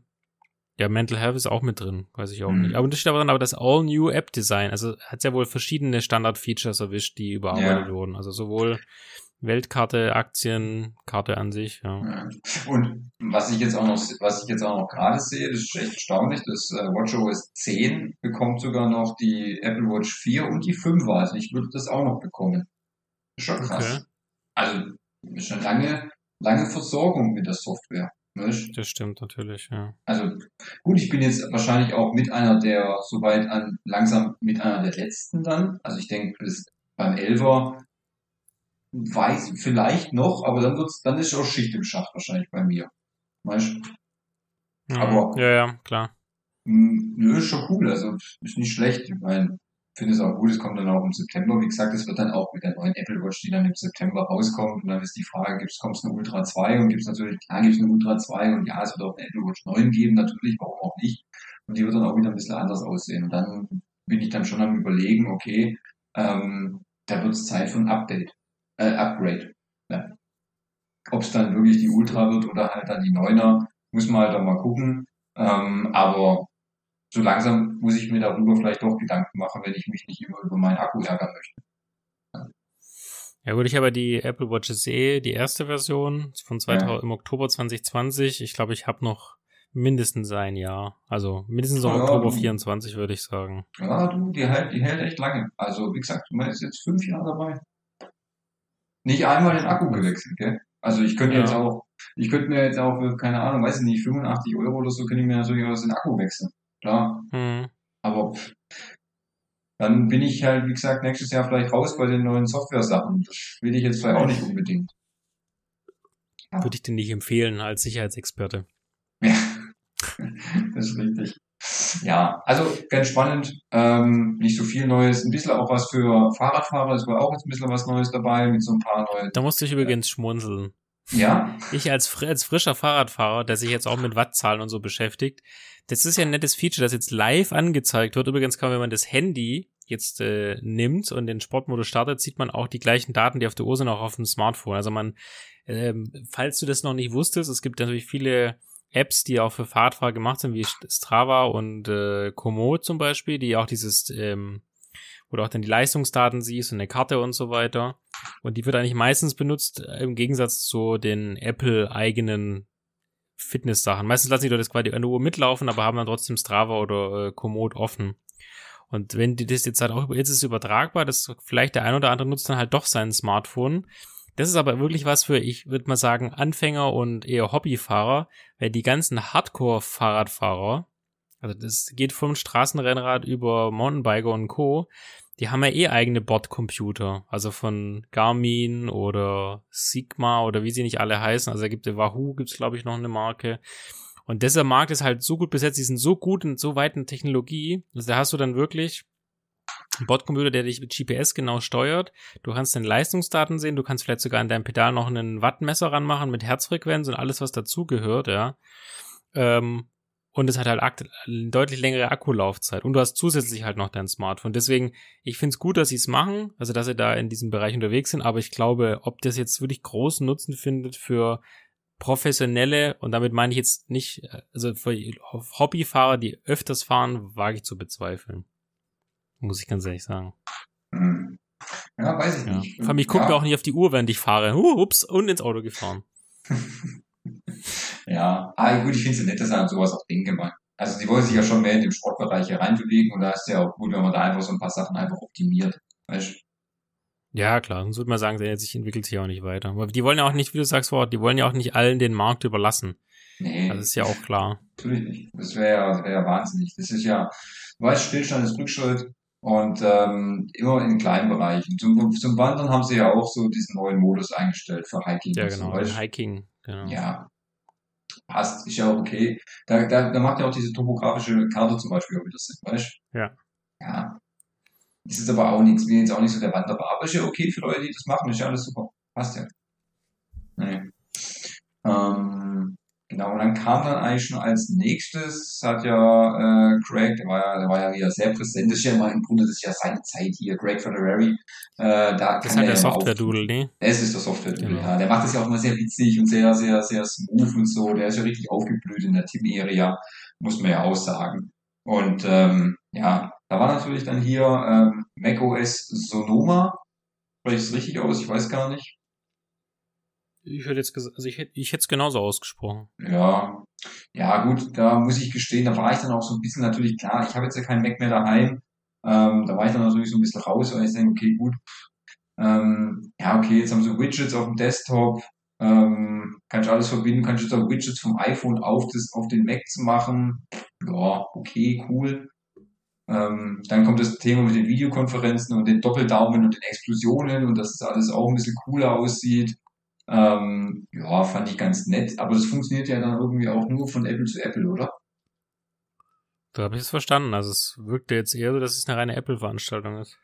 ja, Mental Health ist auch mit drin, weiß ich auch mhm. nicht. Aber das steht aber dran, aber das All New App Design, also hat ja wohl verschiedene Standard-Features erwischt, die überarbeitet ja. wurden. Also sowohl Weltkarte, Aktienkarte an sich, ja. ja. Und was ich jetzt auch noch, was ich jetzt auch noch gerade sehe, das ist echt erstaunlich, das äh, WatchOS 10 bekommt sogar noch die Apple Watch 4 und die 5 Also ich würde das auch noch bekommen. Ist schon krass. Okay. Also, ist schon lange, lange Versorgung mit der Software. Nicht? Das stimmt natürlich, ja. Also gut, ich bin jetzt wahrscheinlich auch mit einer der, soweit an, langsam mit einer der letzten dann. Also ich denke, bis beim Elver weiß vielleicht noch, aber dann wird's, dann ist auch Schicht im Schacht wahrscheinlich bei mir. Weißt ja, Aber. Ja, ja, klar. Hm, nö, ist schon cool, also ist nicht schlecht. Ich meine, finde es auch gut, es kommt dann auch im September. Wie gesagt, es wird dann auch mit der neuen Apple Watch, die dann im September rauskommt. Und dann ist die Frage, gibt's, kommt's eine Ultra 2 und gibt's natürlich, klar gibt's eine Ultra 2 und ja, es wird auch eine Apple Watch 9 geben, natürlich, warum auch nicht. Und die wird dann auch wieder ein bisschen anders aussehen. Und dann bin ich dann schon am überlegen, okay, ähm, da wird es Zeit für ein Update, äh, Upgrade. Ja. Ob es dann wirklich die Ultra wird oder halt dann die Neuner, muss man halt auch mal gucken. Ähm, aber so langsam muss ich mir darüber vielleicht doch Gedanken machen, wenn ich mich nicht immer über meinen Akku ärgern möchte. Ja, ja gut, ich habe die Apple Watch SE, die erste Version von 2000, ja. im Oktober 2020. Ich glaube, ich habe noch mindestens ein Jahr. Also mindestens ja, Oktober 24, würde ich sagen. Ja, du, die hält, die hält echt lange. Also wie gesagt, man ist jetzt fünf Jahre dabei. Nicht einmal den Akku gewechselt, gell? Also ich könnte jetzt auch, ich könnte mir jetzt auch keine Ahnung, weiß ich nicht, 85 Euro oder so, könnte ich mir natürlich auch den Akku wechseln klar. Mhm. Aber dann bin ich halt, wie gesagt, nächstes Jahr vielleicht raus bei den neuen Software-Sachen. Das will ich jetzt vielleicht auch nicht unbedingt. Ja. Würde ich dir nicht empfehlen als Sicherheitsexperte. Ja, das ist richtig. Ja, also ganz spannend. Ähm, nicht so viel Neues. Ein bisschen auch was für Fahrradfahrer. Es war auch jetzt ein bisschen was Neues dabei mit so ein paar neuen. Da musste ich übrigens schmunzeln. Ja. Ich als, als frischer Fahrradfahrer, der sich jetzt auch mit Wattzahlen und so beschäftigt, das ist ja ein nettes Feature, das jetzt live angezeigt wird. Übrigens kann, wenn man das Handy jetzt äh, nimmt und den Sportmodus startet, sieht man auch die gleichen Daten, die auf der Uhr sind, auch auf dem Smartphone. Also man, ähm, falls du das noch nicht wusstest, es gibt natürlich viele Apps, die auch für Fahrradfahrer gemacht sind, wie Strava und äh, Komoot zum Beispiel, die auch dieses, ähm, wo du auch dann die Leistungsdaten siehst und eine Karte und so weiter. Und die wird eigentlich meistens benutzt äh, im Gegensatz zu den Apple-eigenen Fitness-Sachen. Meistens lassen die das quasi an der Uhr mitlaufen, aber haben dann trotzdem Strava oder äh, Komoot offen. Und wenn die das jetzt halt auch, jetzt ist es übertragbar, dass vielleicht der ein oder andere nutzt dann halt doch sein Smartphone. Das ist aber wirklich was für, ich würde mal sagen, Anfänger und eher Hobbyfahrer, weil die ganzen Hardcore-Fahrradfahrer, also das geht vom Straßenrennrad über Mountainbiker und Co., die haben ja eh eigene Bordcomputer, also von Garmin oder Sigma oder wie sie nicht alle heißen. Also da gibt es Wahoo, gibt's glaube ich noch eine Marke. Und dieser Markt ist halt so gut besetzt, die sind so gut und so weit in Technologie, also da hast du dann wirklich einen Bordcomputer, der dich mit GPS genau steuert. Du kannst den Leistungsdaten sehen, du kannst vielleicht sogar an deinem Pedal noch einen Wattmesser ranmachen mit Herzfrequenz und alles, was dazugehört, ja. Ähm, und es hat halt deutlich längere Akkulaufzeit. Und du hast zusätzlich halt noch dein Smartphone. Deswegen, ich finde es gut, dass sie es machen, also dass sie da in diesem Bereich unterwegs sind, aber ich glaube, ob das jetzt wirklich großen Nutzen findet für professionelle, und damit meine ich jetzt nicht, also für Hobbyfahrer, die öfters fahren, wage ich zu bezweifeln. Muss ich ganz ehrlich sagen. Ja, weiß ich ja. nicht. Vor allem, ich gucke ja. auch nicht auf die Uhr, während ich fahre. Uh, ups, und ins Auto gefahren. Ja, ah, gut, ich finde es nett, dass er an sowas auch denken gemacht. Also sie wollen sich ja schon mehr in den Sportbereich hier reinbewegen und da ist ja auch gut, wenn man da einfach so ein paar Sachen einfach optimiert. Weißt? Ja, klar, sonst würde man sagen, der sich entwickelt sich auch nicht weiter. Aber die wollen ja auch nicht, wie du sagst, die wollen ja auch nicht allen den Markt überlassen. Nee. Das ist ja auch klar. Natürlich nicht. Das wäre ja, wär ja wahnsinnig. Das ist ja, du weißt, Stillstand ist Rückschritt und ähm, immer in kleinen Bereichen. Zum, zum Wandern haben sie ja auch so diesen neuen Modus eingestellt für Hiking. Ja, genau, so, Hiking. Genau. Ja, passt, ist ja auch okay. Da, da, da macht ja auch diese topografische Karte zum Beispiel auch wieder Sinn, weißt du? Ja. Ja. Das ist aber auch nichts, bin jetzt auch nicht so der Wanderer, aber ist ja okay für Leute, die das machen, ist ja alles super. Passt ja. Nee. Ähm, Genau, und dann kam dann eigentlich schon als nächstes, hat ja äh, Greg, der war ja, der war ja wieder sehr präsent, das ist ja immer im Grunde, das ist ja seine Zeit hier, Greg Federary. Äh, da das ist halt der Software-Doodle, ne? Es ist der Software-Doodle, genau. ja. Der macht das ja auch immer sehr witzig und sehr, sehr, sehr smooth und so. Der ist ja richtig aufgeblüht in der Team-Area, muss man ja auch sagen. Und ähm, ja, da war natürlich dann hier ähm, macOS Sonoma, spreche ich es richtig aus, ich weiß gar nicht. Ich hätte jetzt also ich hätte ich hätte es genauso ausgesprochen. Ja, ja gut, da muss ich gestehen, da war ich dann auch so ein bisschen natürlich klar, ich habe jetzt ja keinen Mac mehr daheim. Ähm, da war ich dann natürlich so ein bisschen raus, weil ich denke, okay, gut, ähm, ja, okay, jetzt haben sie Widgets auf dem Desktop, ähm, kann ich alles verbinden, kann ich jetzt auch Widgets vom iPhone auf, das, auf den Mac machen. Ja, okay, cool. Ähm, dann kommt das Thema mit den Videokonferenzen und den Doppeldaumen und den Explosionen und dass das alles auch ein bisschen cooler aussieht. Ähm, ja, fand ich ganz nett, aber das funktioniert ja dann irgendwie auch nur von Apple zu Apple, oder? Da habe ich es verstanden. Also es wirkte jetzt eher so, dass es eine reine Apple-Veranstaltung ist.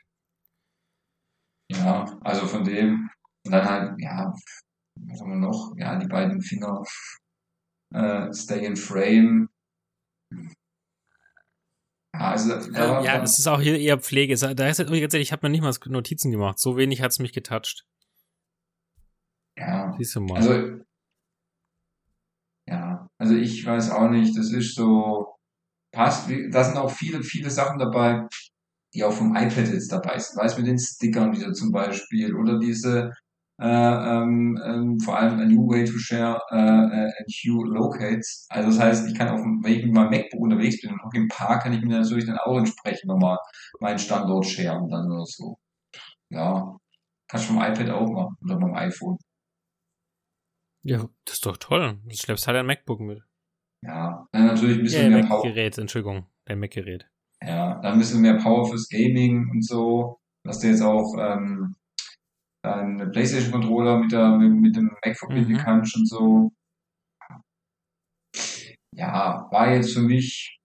Ja, also von dem, und dann halt, ja, was haben wir noch? Ja, die beiden Finger, äh, Stay in Frame. Ja, also, da, äh, ja, das ist auch hier eher Pflege. Da ist ehrlich, ich habe mir nicht mal Notizen gemacht. So wenig hat's mich getoucht. Ja. Siehst du mal. Also, ja, also ich weiß auch nicht, das ist so, passt, da sind auch viele, viele Sachen dabei, die auch vom iPad jetzt dabei sind. Weißt mit den Stickern wieder zum Beispiel oder diese äh, ähm, ähm, vor allem a new way to share äh, äh, and queue locates. Also das heißt, ich kann auf wenn ich mit meinem MacBook unterwegs bin und auch im Park, kann ich mir natürlich dann auch entsprechend nochmal meinen Standort sharen dann oder so. Ja, kannst du vom iPad auch machen oder beim iPhone. Ja, das ist doch toll. Du schleppst halt ein MacBook mit. Ja, dann natürlich ein bisschen ja, mehr Power. Gerät, Entschuldigung, dein Mac-Gerät. Ja, dann ein bisschen mehr Power fürs Gaming und so, dass du jetzt auch ähm, einen PlayStation-Controller mit, der, mit, mit dem Mac verbinden mhm. kannst und so. Ja, war jetzt für mich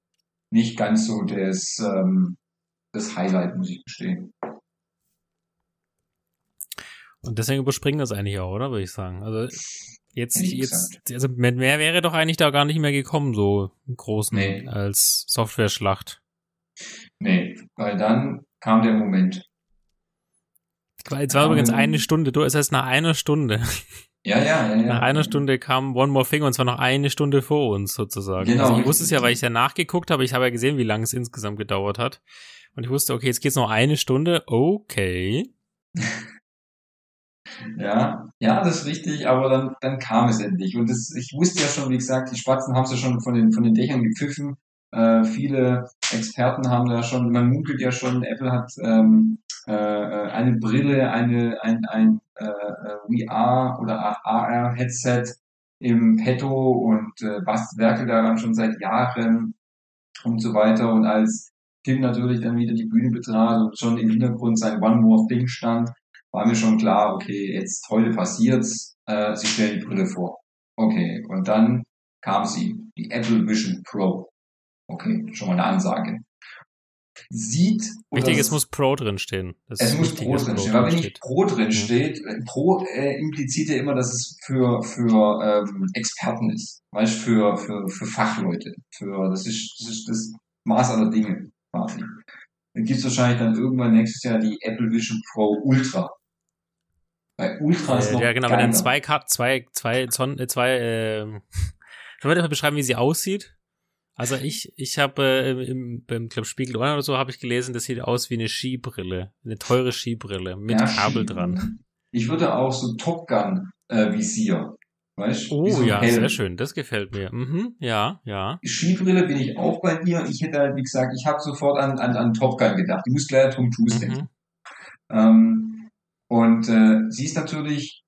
nicht ganz so das, ähm, das Highlight, muss ich gestehen. Und deswegen überspringen das eigentlich auch, oder? Würde ich sagen. Also jetzt, jetzt, also mehr wäre doch eigentlich da gar nicht mehr gekommen, so im Großen nee. als Software-Schlacht. Nee, weil dann kam der Moment. Jetzt war um, übrigens eine Stunde, du, es heißt nach einer Stunde. Ja, ja, ja, ja. Nach einer Stunde kam One More Thing und zwar noch eine Stunde vor uns sozusagen. Genau. Also ich wusste es ja, weil ich ja nachgeguckt habe, ich habe ja gesehen, wie lange es insgesamt gedauert hat. Und ich wusste, okay, jetzt geht's noch eine Stunde, okay. Ja, ja, das ist richtig, aber dann, dann kam es endlich. Und das, ich wusste ja schon, wie gesagt, die Spatzen haben es ja schon von den, von den Dächern gepfiffen. Äh, viele Experten haben da schon, man munkelt ja schon, Apple hat ähm, äh, eine Brille, eine, ein, ein äh, äh VR oder AR-Headset im Petto und äh, was werkelt daran schon seit Jahren und so weiter. Und als Tim natürlich dann wieder die Bühne betrat und schon im Hintergrund sein One More Thing stand, war mir schon klar, okay, jetzt heute passiert's, äh, sie stellen die Brille vor. Okay, und dann kam sie, die Apple Vision Pro. Okay, schon mal eine Ansage. Sieht. Wichtig, es muss Pro drinstehen. Das es muss Pro drinstehen. Weil wenn nicht Pro drin steht, mhm. Pro äh, impliziert ja immer, dass es für, für ähm, Experten ist. Weißt für, für, für Fachleute. Für, das ist, das ist das Maß aller Dinge quasi. Dann gibt es wahrscheinlich dann irgendwann nächstes Jahr die Apple Vision Pro Ultra. Bei Ultra ist äh, noch Ja, genau, wenn dann zwei, zwei, zwei, zwei, zwei äh, Sollen wir mal beschreiben, wie sie aussieht? Also ich, ich habe äh, im, beim Club Spiegel oder so habe ich gelesen, das sieht aus wie eine Skibrille, eine teure Skibrille mit ja, Kabel dran. Ich würde auch so Top Gun äh, Visier, weißt? Oh so ja, Helm. sehr schön, das gefällt mir. Mhm, ja, ja. Skibrille bin ich auch bei dir. Ich hätte halt, wie gesagt, ich habe sofort an, an, an Top Gun gedacht. Die muss gleich Tom Cruise denken. Mhm. Ähm, und äh, sie ist natürlich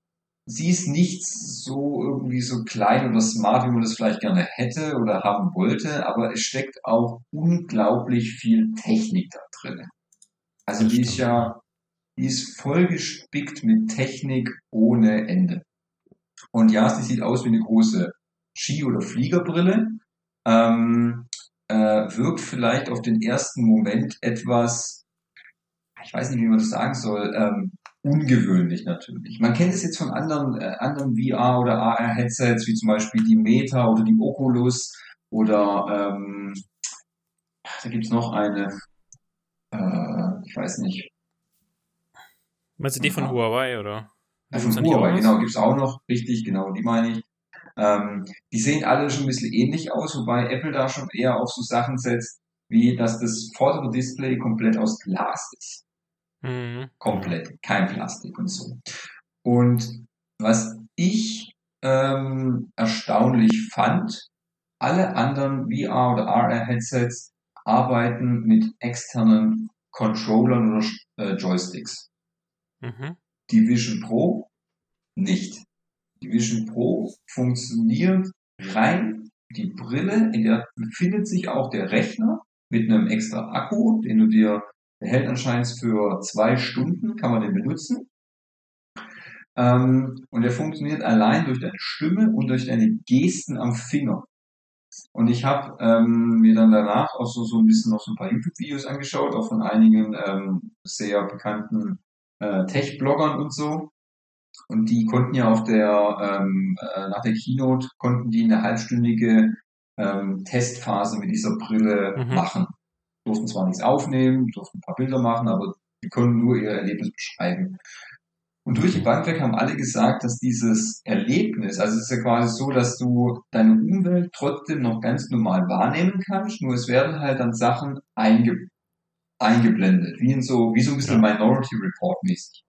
sie ist nicht so irgendwie so klein oder smart, wie man das vielleicht gerne hätte oder haben wollte, aber es steckt auch unglaublich viel Technik da drin. Also die ist ja, die ist vollgespickt mit Technik ohne Ende. Und ja, sie sieht aus wie eine große Ski- oder Fliegerbrille. Ähm, äh, wirkt vielleicht auf den ersten Moment etwas, ich weiß nicht, wie man das sagen soll, ähm, ungewöhnlich natürlich. Man kennt es jetzt von anderen, äh, anderen VR- oder AR-Headsets, wie zum Beispiel die Meta oder die Oculus oder ähm, da gibt's noch eine, äh, ich weiß nicht. Meinst du die von Huawei oder? Ja, von Huawei, genau, gibt's auch noch, richtig, genau, die meine ich. Ähm, die sehen alle schon ein bisschen ähnlich aus, wobei Apple da schon eher auf so Sachen setzt, wie dass das vordere Display komplett aus Glas ist. Mhm. Komplett, kein Plastik und so. Und was ich ähm, erstaunlich fand, alle anderen VR- oder AR-Headsets arbeiten mit externen Controllern oder äh, Joysticks. Mhm. Die Vision Pro nicht. Die Vision Pro funktioniert rein die Brille, in der befindet sich auch der Rechner mit einem extra Akku, den du dir, der hält anscheinend für zwei Stunden, kann man den benutzen. Ähm, und der funktioniert allein durch deine Stimme und durch deine Gesten am Finger. Und ich habe ähm, mir dann danach auch so, so ein bisschen noch so ein paar YouTube-Videos angeschaut, auch von einigen ähm, sehr bekannten äh, Tech-Bloggern und so. Und die konnten ja auf der, ähm, äh, nach der Keynote, konnten die eine halbstündige ähm, Testphase mit dieser Brille Mhm. machen. Durften zwar nichts aufnehmen, durften ein paar Bilder machen, aber die konnten nur ihr Erlebnis beschreiben. Und durch die Bank weg haben alle gesagt, dass dieses Erlebnis, also es ist ja quasi so, dass du deine Umwelt trotzdem noch ganz normal wahrnehmen kannst, nur es werden halt dann Sachen einge eingeblendet, wie in so, wie so ein bisschen Minority Report mäßig.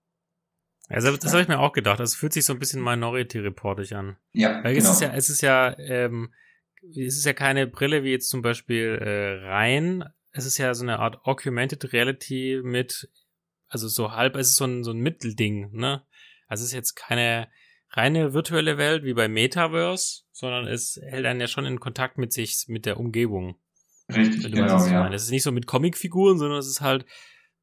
Also das habe ich mir auch gedacht. Das fühlt sich so ein bisschen Minority-reportig an. Ja, Weil genau. es ist ja, es ist ja, ähm, es ist ja keine Brille wie jetzt zum Beispiel äh, rein. Es ist ja so eine Art Augmented Reality mit, also so halb, es ist so ein, so ein Mittelding, ne? Also es ist jetzt keine reine virtuelle Welt wie bei Metaverse, sondern es hält einen ja schon in Kontakt mit sich, mit der Umgebung. Richtig, Wenn du weißt, genau, ich ja. Es ist nicht so mit Comicfiguren, sondern es ist halt,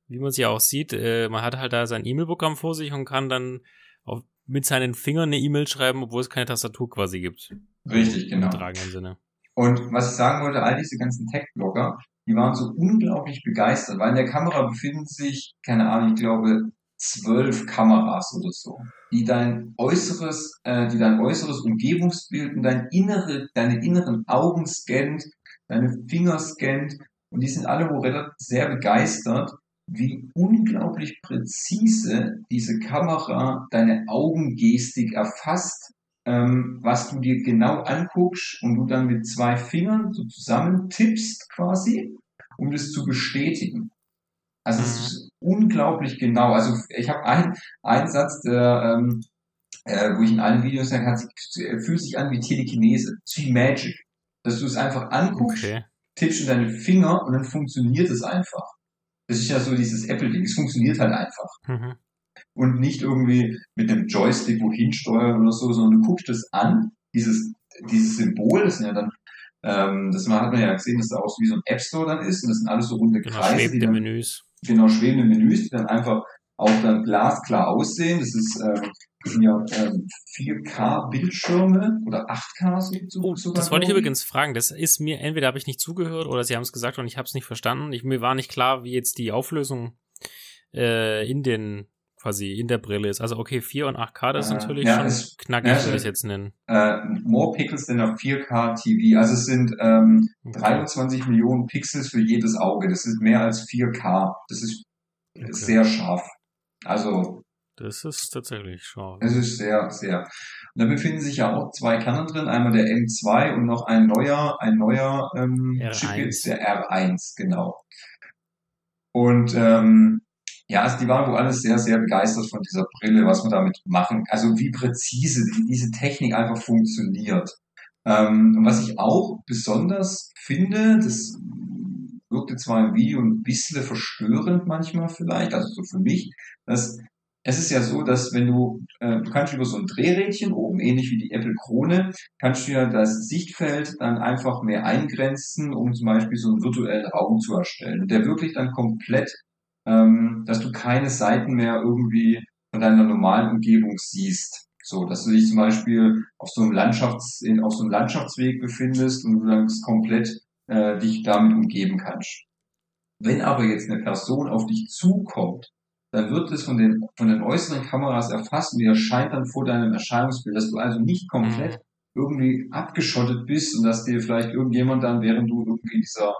wie man es ja auch sieht, äh, man hat halt da sein E-Mail-Programm vor sich und kann dann auch mit seinen Fingern eine E-Mail schreiben, obwohl es keine Tastatur quasi gibt. Richtig, Im genau. übertragenen Sinne. Und was ich sagen wollte, all diese ganzen Tech-Blogger, die waren so unglaublich begeistert, weil in der Kamera befinden sich, keine Ahnung, ich glaube, zwölf Kameras oder so, die dein äußeres, äh, die dein äußeres Umgebungsbild und dein innere, deine inneren Augen scannt, deine Finger scannt und die sind alle wohl sehr begeistert, wie unglaublich präzise diese Kamera deine Augengestik erfasst ähm, was du dir genau anguckst und du dann mit zwei Fingern so zusammen tippst quasi, um das zu bestätigen. Also es ist unglaublich genau. Also ich habe einen, einen Satz, der, ähm, äh, wo ich in allen Videos sage, hat, fühlt sich an wie Telekinese, es ist wie Magic. Dass du es einfach anguckst, Okay. tippst in deine Finger und dann funktioniert es einfach. Das ist ja so dieses Apple-Ding, es funktioniert halt einfach Mhm. Und nicht irgendwie mit einem Joystick wohin steuern oder so, sondern du guckst es an, dieses, dieses Symbol, das sind ja dann, ähm, das hat man ja gesehen, dass da auch so wie so ein App Store dann ist und das sind alles so runde Genau, Kreise, schwebende dann, Menüs. genau, schwebende Menüs, die dann einfach auch dann glasklar aussehen. Das ist, ähm, das sind ja ähm, 4K-Bildschirme oder 8K so, so, sogar. das wollte ich übrigens fragen. Das ist mir, entweder habe ich nicht zugehört oder sie haben es gesagt und ich habe es nicht verstanden. Ich, mir war nicht klar, wie jetzt die Auflösung äh, in den, quasi in der Brille ist. Also okay, 4 und 8K, das ist Äh, natürlich ja, schon es- knackig, ja, würde ich jetzt nennen. Äh, more Pixels than a 4K TV. Also es sind ähm, Okay. 23 Millionen Pixels für jedes Auge. Das ist mehr als 4K. Das ist Okay. sehr scharf. Also Das ist tatsächlich scharf. es ist sehr, sehr. Und da befinden sich ja auch zwei Kerne drin. Einmal der M2 und noch ein neuer, ein neuer ähm, R1. Chip jetzt, der R1, genau. Und ähm, ja, also die waren wohl alles sehr, sehr begeistert von dieser Brille, was man damit machen, also wie präzise die, diese Technik einfach funktioniert. Ähm, und was ich auch besonders finde, das wirkte zwar im Video ein bisschen verstörend manchmal vielleicht, also so für mich, dass es ist ja so, dass wenn du, äh, du kannst über so ein Drehrädchen oben, ähnlich wie die Apple Krone, kannst du ja das Sichtfeld dann einfach mehr eingrenzen, um zum Beispiel so einen virtuellen Raum zu erstellen. Der wirklich dann komplett, ähm, dass du keine Seiten mehr irgendwie von deiner normalen Umgebung siehst. So, dass du dich zum Beispiel auf so einem Landschafts, in, auf so einem Landschaftsweg befindest und du dann komplett äh, dich damit umgeben kannst. Wenn aber jetzt eine Person auf dich zukommt, dann wird es von den, von den äußeren Kameras erfasst und die erscheint dann vor deinem Erscheinungsbild, dass du also nicht komplett irgendwie abgeschottet bist und dass dir vielleicht irgendjemand dann, während du irgendwie in dieser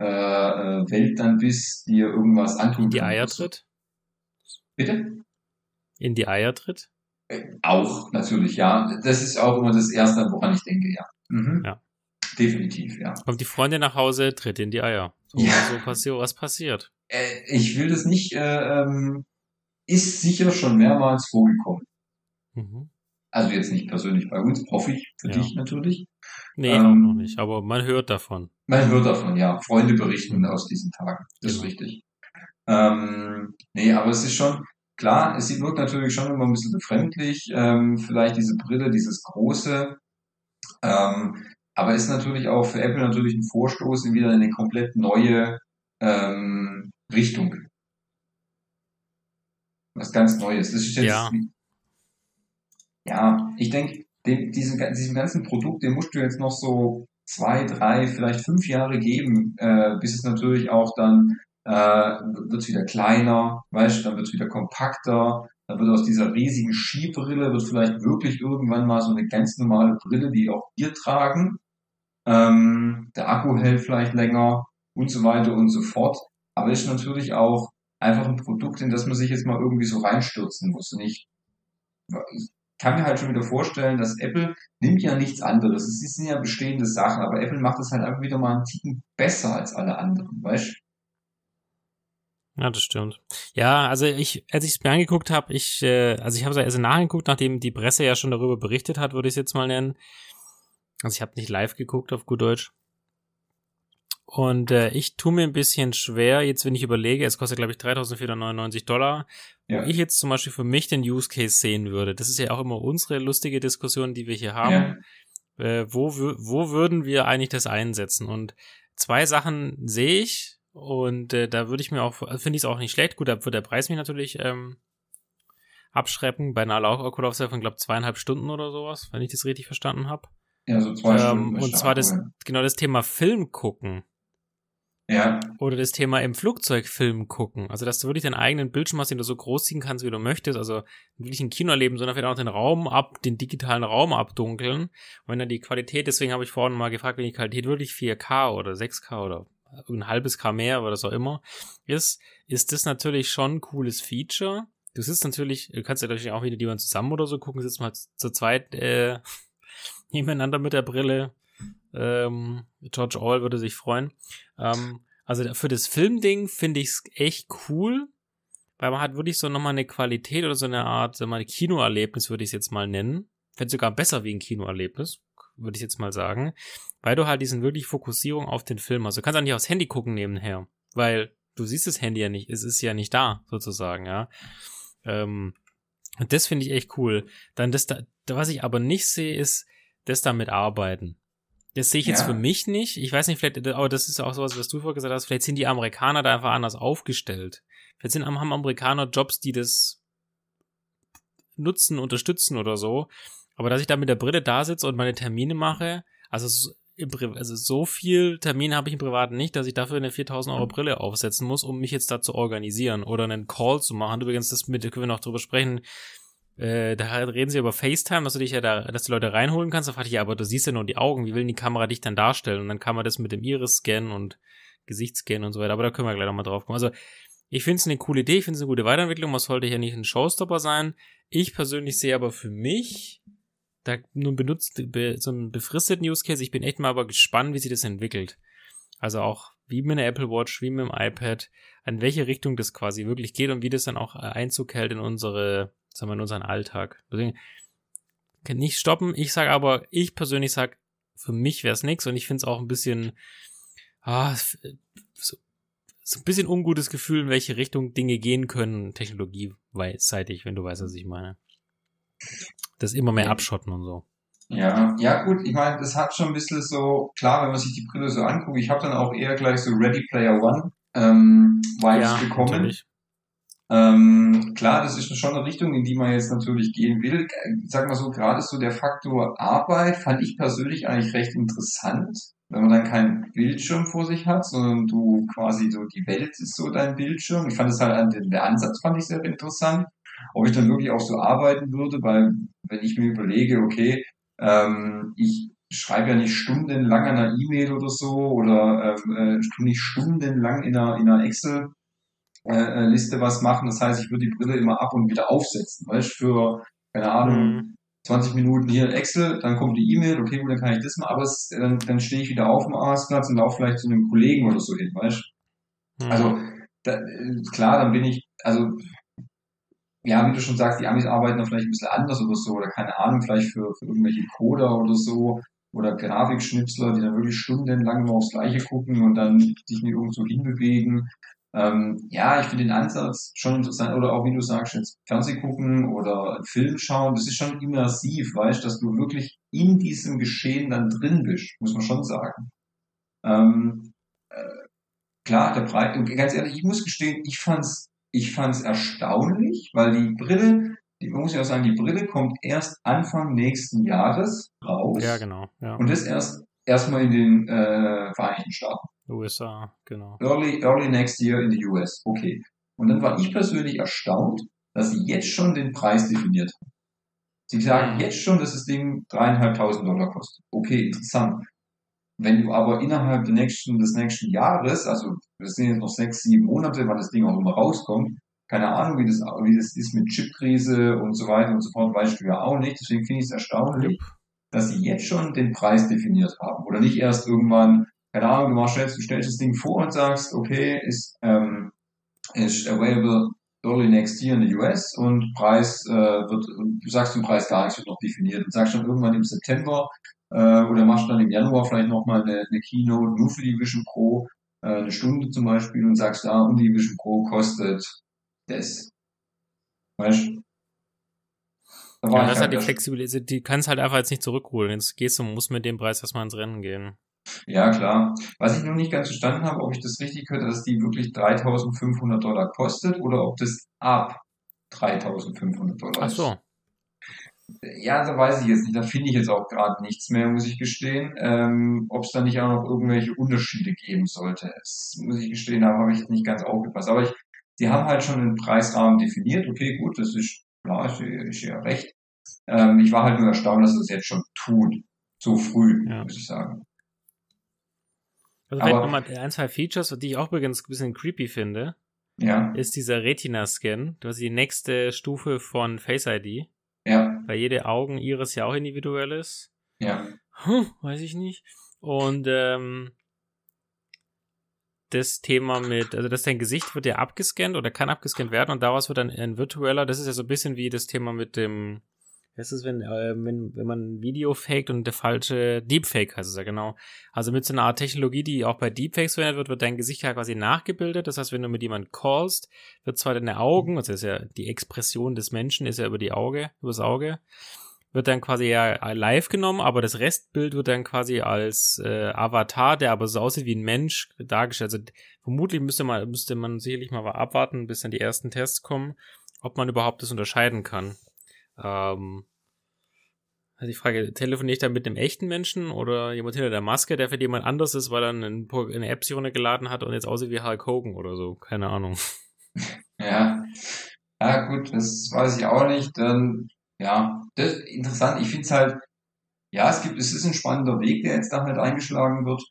äh, äh, Welt dann bist, dir irgendwas antun In die. Eier tritt? Bitte? In die Eier tritt? Auch, natürlich, ja. Das ist auch immer das Erste, woran ich denke, ja. Mhm. Ja. Definitiv, ja. Kommt die Freundin nach Hause, tritt in die Eier. So, Ja. so passiert, was passiert. Äh, ich will das nicht, äh, ähm, ist sicher schon mehrmals vorgekommen. Mhm. Also jetzt nicht persönlich bei uns, hoffe ich, für Ja. dich natürlich. Nee, Ähm, auch noch nicht, aber man hört davon. Man hört davon, ja. Freunde berichten aus diesen Tagen. Das ist Genau. richtig. Ähm, nee, aber es ist schon, klar, es wirkt natürlich schon immer ein bisschen befremdlich, ähm, vielleicht diese Brille, dieses große, ähm, aber ist natürlich auch für Apple natürlich ein Vorstoß in wieder eine komplett neue ähm, Richtung. Was ganz Neues. Das ist jetzt, Ja. ja, ich denke, dem, diesem, diesem ganzen Produkt, dem musst du jetzt noch so zwei, drei, vielleicht fünf Jahre geben, äh, bis es natürlich auch dann äh, wird wieder kleiner, weißt du, dann wird es wieder kompakter, dann wird aus dieser riesigen Skibrille wird vielleicht wirklich irgendwann mal so eine ganz normale Brille, die auch wir tragen. Ähm, der Akku hält vielleicht länger und so weiter und so fort. Aber ist natürlich auch einfach ein Produkt, in das man sich jetzt mal irgendwie so reinstürzen muss. Ich kann mir halt schon wieder vorstellen, dass Apple nimmt ja nichts anderes. Es sind ja bestehende Sachen, aber Apple macht es halt einfach wieder mal einen Ticken besser als alle anderen, weißt Ja, das stimmt. Ja, also ich, als ich es mir angeguckt habe, ich, äh, also ich habe es ja erst nachgeguckt, nachdem die Presse ja schon darüber berichtet hat, würde ich es jetzt mal nennen. Also ich habe nicht live geguckt auf gut Deutsch. Und äh, ich tue mir ein bisschen schwer, jetzt wenn ich überlege, es kostet glaube ich 3.499 Dollar, Ja. wo ich jetzt zum Beispiel für mich den Use Case sehen würde. Das ist ja auch immer unsere lustige Diskussion, die wir hier haben. Äh, wo, wo würden wir eigentlich das einsetzen? Und zwei Sachen sehe ich und äh, da würde ich mir auch, finde ich es auch nicht schlecht. Gut, da wird der Preis mich natürlich ähm, abschrecken bei einer Laufakulaufzeit von, glaube zweieinhalb Stunden oder sowas, wenn ich das richtig verstanden habe. Ja, so zwei Ähm, Stunden. und zwar das, genau das Thema Film gucken Ja, oder das Thema im Flugzeug Film gucken. Also, dass du wirklich deinen eigenen Bildschirm hast, den du so groß ziehen kannst, wie du möchtest. Also, wirklich ein Kino erleben, sondern vielleicht auch den Raum ab, den digitalen Raum abdunkeln. Wenn dann die Qualität, deswegen habe ich vorhin mal gefragt, wenn die Qualität wirklich 4K oder 6K oder ein halbes K mehr oder was auch immer ist, ist das natürlich schon ein cooles Feature. Du sitzt natürlich, du kannst ja natürlich auch wieder die mal zusammen oder so gucken, sitzt mal zu zweit äh, nebeneinander mit der Brille. Ähm, George Orwell würde sich freuen. Ähm, also für das Filmding finde ich es echt cool, weil man hat wirklich so nochmal eine Qualität oder so eine Art, sag mal, Kinoerlebnis würde ich es jetzt mal nennen. Fände sogar besser wie ein Kinoerlebnis, würde ich jetzt mal sagen. Weil du halt diesen wirklich Fokussierung auf den Film hast. Du kannst auch nicht aufs Handy gucken nebenher, weil du siehst das Handy ja nicht, es ist ja nicht da, sozusagen, ja. Ähm, und das finde ich echt cool. Dann das da, was ich aber nicht sehe, ist das damit arbeiten. Das sehe ich jetzt Ja. für mich nicht. Ich weiß nicht, vielleicht, aber das ist auch sowas, was du vorher gesagt hast, vielleicht sind die Amerikaner da einfach anders aufgestellt. Vielleicht sind, haben Amerikaner Jobs, die das nutzen, unterstützen oder so. Aber dass ich da mit der Brille da sitze und meine Termine mache, also, also so viel Termine habe ich im Privaten nicht, dass ich dafür eine 4000 Euro Brille aufsetzen muss, um mich jetzt da zu organisieren oder einen Call zu machen. Übrigens, das mit, können wir noch drüber sprechen. Äh, da reden sie über FaceTime, dass du dich ja da, dass du Leute reinholen kannst. Da fragte ich, ja, aber du siehst ja nur die Augen. Wie will die Kamera dich dann darstellen? Und dann kann man das mit dem Iris-Scan und Gesichtsscan und so weiter. Aber da können wir gleich nochmal drauf kommen. Also, ich finde es eine coole Idee. Ich finde es eine gute Weiterentwicklung. Man sollte ja nicht ein Showstopper sein. Ich persönlich sehe aber für mich da nun benutzt be, so einen befristeten Use Case. Ich bin echt mal aber gespannt, wie sich das entwickelt. Also auch wie mit einer Apple Watch, wie mit dem iPad, an welche Richtung das quasi wirklich geht und wie das dann auch Einzug hält in unsere, sagen wir, in unseren Alltag. Deswegen kann nicht stoppen. Ich sage aber, ich persönlich sage, für mich wäre es nichts und ich finde es auch ein bisschen, ah, so, so ein bisschen ungutes Gefühl, in welche Richtung Dinge gehen können, technologieseitig, wenn du weißt, was ich meine. Das immer mehr Ja. abschotten und so. Ja, ja gut, ich meine, das hat schon ein bisschen so, klar, wenn man sich die Brille so anguckt, ich habe dann auch eher gleich so Ready Player One ähm, Vibes bekommen. natürlich. Ähm, klar, das ist schon eine Richtung, in die man jetzt natürlich gehen will. Ich Sag mal so, gerade so der Faktor Arbeit fand ich persönlich eigentlich recht interessant, wenn man dann keinen Bildschirm vor sich hat, sondern du quasi so, die Welt ist so dein Bildschirm. Ich fand es halt, den, der Ansatz fand ich sehr interessant. Ob ich dann wirklich auch so arbeiten würde, weil wenn ich mir überlege, okay, ähm, ich schreibe ja nicht stundenlang an einer E-Mail oder so oder ähm, äh, nicht stundenlang in einer, in einer Excel äh, äh, Liste was machen. Das heißt, ich würde die Brille immer ab und wieder aufsetzen, weißt für, keine Ahnung, Mhm. 20 Minuten hier Excel, dann kommt die E-Mail, okay, gut, dann kann ich das mal, aber es, dann, dann stehe ich wieder auf dem Arbeitsplatz und laufe vielleicht zu einem Kollegen oder so hin, weißt Mhm. Also, da, klar, dann bin ich, also, ja, wie du schon sagst, die Amis arbeiten da vielleicht ein bisschen anders oder so, oder keine Ahnung, vielleicht für, für irgendwelche Coder oder so, oder Grafikschnipsler, die dann wirklich stundenlang nur aufs Gleiche gucken und dann sich nicht irgendwo hinbewegen. Ähm, ja, ich finde den Ansatz schon interessant, oder auch wie du sagst, jetzt Fernseh gucken oder einen Film schauen, das ist schon immersiv, weißt, dass du wirklich in diesem Geschehen dann drin bist, muss man schon sagen. Ähm, äh, klar, der Preis, und ganz ehrlich, ich muss gestehen, ich fand's, ich fand's erstaunlich, weil die Brille, die, man muss ja auch sagen, die Brille kommt erst Anfang nächsten Jahres raus. Ja, genau. Ja. Und das erst erstmal in den äh, Vereinigten Staaten. USA, genau. Early, early next year in the US. Okay. Und dann war ich persönlich erstaunt, dass sie jetzt schon den Preis definiert haben. Sie sagen Mhm. jetzt schon, dass das Ding dreieinhalbtausend Dollar kostet. Okay, interessant. Wenn du aber innerhalb der nächsten, des nächsten Jahres, also das sind jetzt noch sechs, sieben Monate, wann das Ding auch immer rauskommt, keine Ahnung, wie das, wie das ist mit Chipkrise und so weiter und so fort, weißt du ja auch nicht. Deswegen finde ich es erstaunlich, dass sie jetzt schon den Preis definiert haben. Oder nicht erst irgendwann, keine Ahnung, du machst jetzt, du stellst das Ding vor und sagst, okay, ist, ähm, ist available early next year in the US und Preis äh, wird, und du sagst den Preis gar nichts, wird noch definiert und sagst dann irgendwann im September äh, oder machst dann im Januar vielleicht nochmal eine, eine Keynote nur für die Vision Pro, äh, eine Stunde zum Beispiel und sagst, da, und die Vision Pro kostet das. Weißt du? Da Ja, das halt die Flexibilität, die kannst halt einfach jetzt nicht zurückholen. Jetzt gehst du, musst mit dem Preis erstmal ins Rennen gehen. Ja, klar. Was ich noch nicht ganz verstanden habe, ob ich das richtig höre, dass die wirklich 3500 Dollar kostet oder ob das ab 3500 Dollar Ach ist. so. Ja, da weiß ich jetzt nicht. Da finde ich jetzt auch gerade nichts mehr, muss ich gestehen. Ähm, ob es da nicht auch noch irgendwelche Unterschiede geben sollte. Das muss ich gestehen, da habe ich jetzt nicht ganz aufgepasst. Aber ich, die haben halt schon einen Preisrahmen definiert. Okay, gut, das ist klar, ist, ist ja recht. Ähm, ich war halt nur erstaunt, dass sie das jetzt schon tun. So früh, Ja. muss ich sagen. Also vielleicht nochmal ein, zwei Features, die ich auch übrigens ein bisschen creepy finde, Ja, ist dieser Retina-Scan. Das ist die nächste Stufe von Face ID, ja, weil jede Augen-Iris ja auch individuell ist. ja. Hm, weiß ich nicht. Und ähm, das Thema mit, also dass dein Gesicht wird ja abgescannt oder kann abgescannt werden und daraus wird dann ein virtueller, das ist ja so ein bisschen wie das Thema mit dem, was ist, wenn, äh, wenn, wenn man ein Video faked und der falsche Deepfake heißt es ja genau. Also mit so einer Art Technologie, die auch bei Deepfakes verwendet wird, wird dein Gesicht ja quasi nachgebildet. Das heißt, wenn du mit jemandem callst, wird zwar deine Augen, also das ist ja die Expression des Menschen, ist ja über die Auge, übers Auge, wird dann quasi ja live genommen, aber das Restbild wird dann quasi als äh, Avatar, der aber so aussieht wie ein Mensch, dargestellt. Also vermutlich müsste man, müsste man sicherlich mal abwarten, bis dann die ersten Tests kommen, ob man überhaupt das unterscheiden kann. Ähm, also die Frage, telefoniere ich da mit einem echten Menschen oder jemand hinter der Maske, der für jemand anders ist, weil er ein, eine App sich runtergeladen hat und jetzt aussieht wie Hulk Hogan oder so? Keine Ahnung. Ja, ja gut, das weiß ich auch nicht. Dann, ja, das ist interessant. Ich finde es halt, ja, es gibt, es ist ein spannender Weg, der jetzt da halt eingeschlagen wird.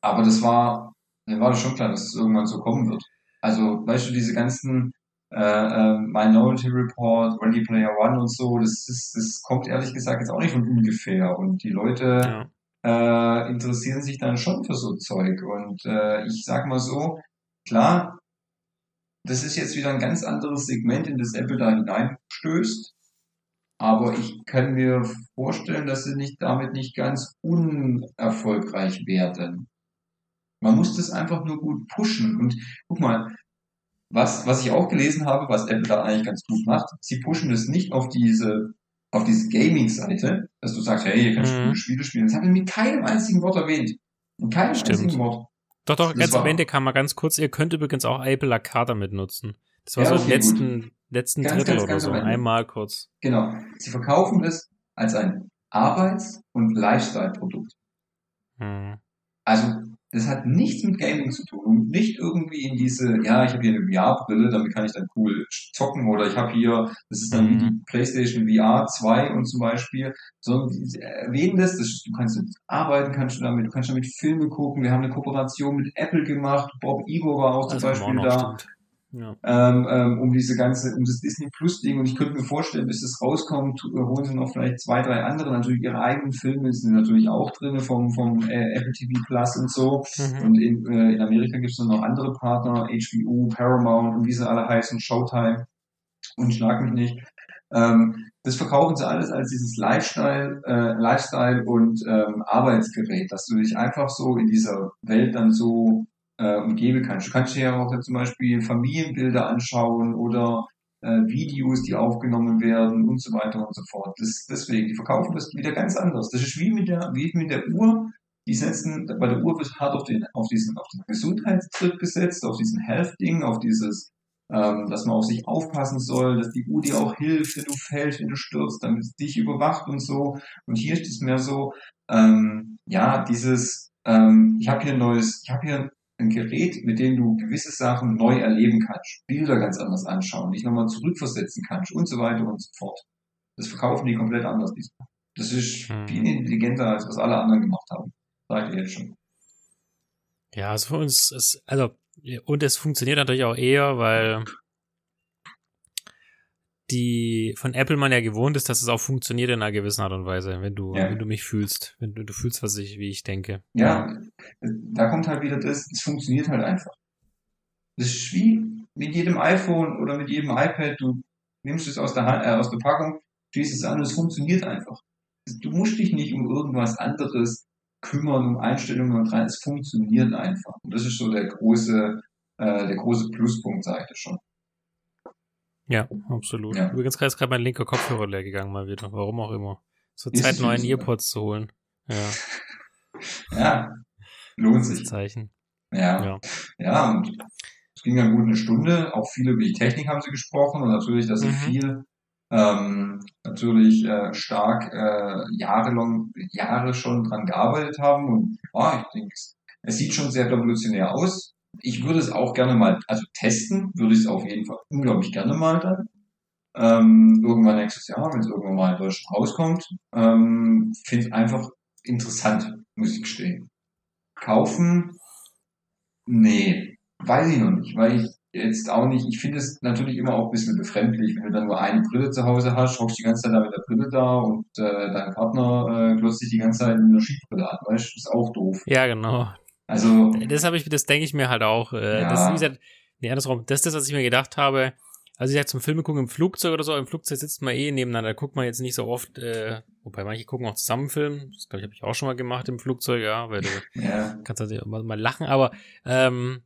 Aber das war, mir war das schon klar, dass es irgendwann so kommen wird. Also, weißt du, diese ganzen äh, äh, Minority Report, Ready Player One und so, das ist, das kommt ehrlich gesagt jetzt auch nicht von ungefähr. Und die Leute Ja. äh, interessieren sich dann schon für so Zeug. Und äh, ich sag mal so, klar, das ist jetzt wieder ein ganz anderes Segment, in das Apple da hineinstößt. Aber ich kann mir vorstellen, dass sie nicht damit nicht ganz unerfolgreich werden. Man muss das einfach nur gut pushen. Und guck mal, was, was ich auch gelesen habe, was Apple da eigentlich ganz gut macht, sie pushen das nicht auf diese, auf diese Gaming-Seite, dass du sagst, hey, ihr könnt Mhm. coole Spiele spielen. Das haben wir mit keinem einzigen Wort erwähnt. Mit keinem Stimmt. einzigen Wort. Doch, doch, Das ganz am Ende kam mal ganz kurz, ihr könnt übrigens auch Apple Arcade damit nutzen. Das war Ja, so im okay, letzten, letzten Ganz, Drittel ganz, oder ganz so. am Ende. Einmal kurz. Genau. Sie verkaufen das als ein Arbeits- und Lifestyle-Produkt. Hm. Also, das hat nichts mit Gaming zu tun und nicht irgendwie in diese, ja, ich habe hier eine VR-Brille, damit kann ich dann cool zocken oder ich habe hier, das ist dann Mhm. die PlayStation VR 2 und zum Beispiel, sondern erwähnen das, das, du kannst damit arbeiten, kannst du damit, du kannst damit Filme gucken, wir haben eine Kooperation mit Apple gemacht, Bob Igo war auch zum wir Beispiel da stimmt. Ja. ähm, ähm, um diese ganze, um das Disney Plus Ding und ich könnte mir vorstellen, bis es rauskommt, äh, holen sie noch vielleicht zwei, drei andere, natürlich ihre eigenen Filme sind natürlich auch drin vom, vom äh, Apple TV Plus und so Mhm. und in, äh, in Amerika gibt es noch andere Partner, HBO, Paramount und wie sie alle heißen, Showtime und schlag mich nicht. Ähm, das verkaufen sie alles als dieses Lifestyle, äh, Lifestyle und ähm, Arbeitsgerät, dass du dich einfach so in dieser Welt dann so äh, umgeben kannst. Du kannst dir ja auch zum Beispiel Familienbilder anschauen oder äh, Videos, die aufgenommen werden und so weiter und so fort. Das, deswegen, die verkaufen das wieder ganz anders. Das ist wie mit der, wie mit der Uhr. Die setzen, bei der Uhr wird hart auf den, auf diesen, auf den Gesundheitstrip gesetzt, auf diesen Health-Ding, auf dieses, ähm, dass man auf sich aufpassen soll, dass die Uhr dir auch hilft, wenn du fällst, wenn du stürzt, damit es dich überwacht und so. Und hier ist es mehr so, ähm, ja, dieses, ähm, ich habe hier ein neues, ich habe hier ein Gerät, mit dem du gewisse Sachen neu erleben kannst, Bilder ganz anders anschauen, dich nochmal zurückversetzen kannst und so weiter und so fort. Das verkaufen die komplett anders diesmal. Das ist hm. viel intelligenter, als was alle anderen gemacht haben. Sag ich jetzt schon. Ja, also für uns ist, also, und es funktioniert natürlich auch eher, weil die von Apple man ja gewohnt ist, dass es auch funktioniert in einer gewissen Art und Weise, wenn du, ja. wenn du mich fühlst, wenn du, du fühlst, was ich, wie ich denke. Ja, da kommt halt wieder das, es funktioniert halt einfach. Das ist wie mit jedem iPhone oder mit jedem iPad, du nimmst es aus der, Hand, äh, aus der Packung, schließt es an und es funktioniert einfach. Du musst dich nicht um irgendwas anderes kümmern, um Einstellungen und rein, es funktioniert einfach. Und das ist so der große, äh, der große Pluspunkt, sage ich das schon. Ja, absolut. Ja. Übrigens ist gerade mein linker Kopfhörer leer gegangen mal wieder. Warum auch immer. So Zeit, neuen Earpods zu holen. Ja. ja, lohnt sich. Zeichen. Ja. ja. Ja, und es ging ja gut eine Stunde. Auch viel über die Technik haben sie gesprochen und natürlich, dass sie mhm. viel ähm, natürlich äh, stark äh, jahrelang, Jahre schon dran gearbeitet haben. Und oh, ich denke, es sieht schon sehr revolutionär aus. Ich würde es auch gerne mal, also testen würde ich es auf jeden Fall unglaublich gerne mal dann. Ähm, irgendwann nächstes Jahr, wenn es irgendwann mal in Deutschland rauskommt. Ähm, Finde ich einfach interessant, muss ich gestehen. Kaufen? Nee, weiß ich noch nicht, weil ich jetzt auch nicht, ich finde es natürlich immer auch ein bisschen befremdlich, wenn du dann nur eine Brille zu Hause hast, hockst die ganze Zeit da mit der Brille da und äh, dein Partner äh, glotzt dich die ganze Zeit mit einer Skibrille an, weißt du, ist auch doof. Ja, genau. Also. Das habe ich, das denke ich mir halt auch. Äh, ja. Das ist, wie gesagt, nee, andersrum. Das ist das, was ich mir gedacht habe. Also ich sag zum Filme gucken im Flugzeug oder so, im Flugzeug sitzt man eh nebeneinander, da guckt man jetzt nicht so oft, äh, wobei manche gucken auch zusammen Filmen, das glaube ich, habe ich auch schon mal gemacht im Flugzeug, ja, weil du ja. kannst natürlich mal, mal lachen, aber ähm,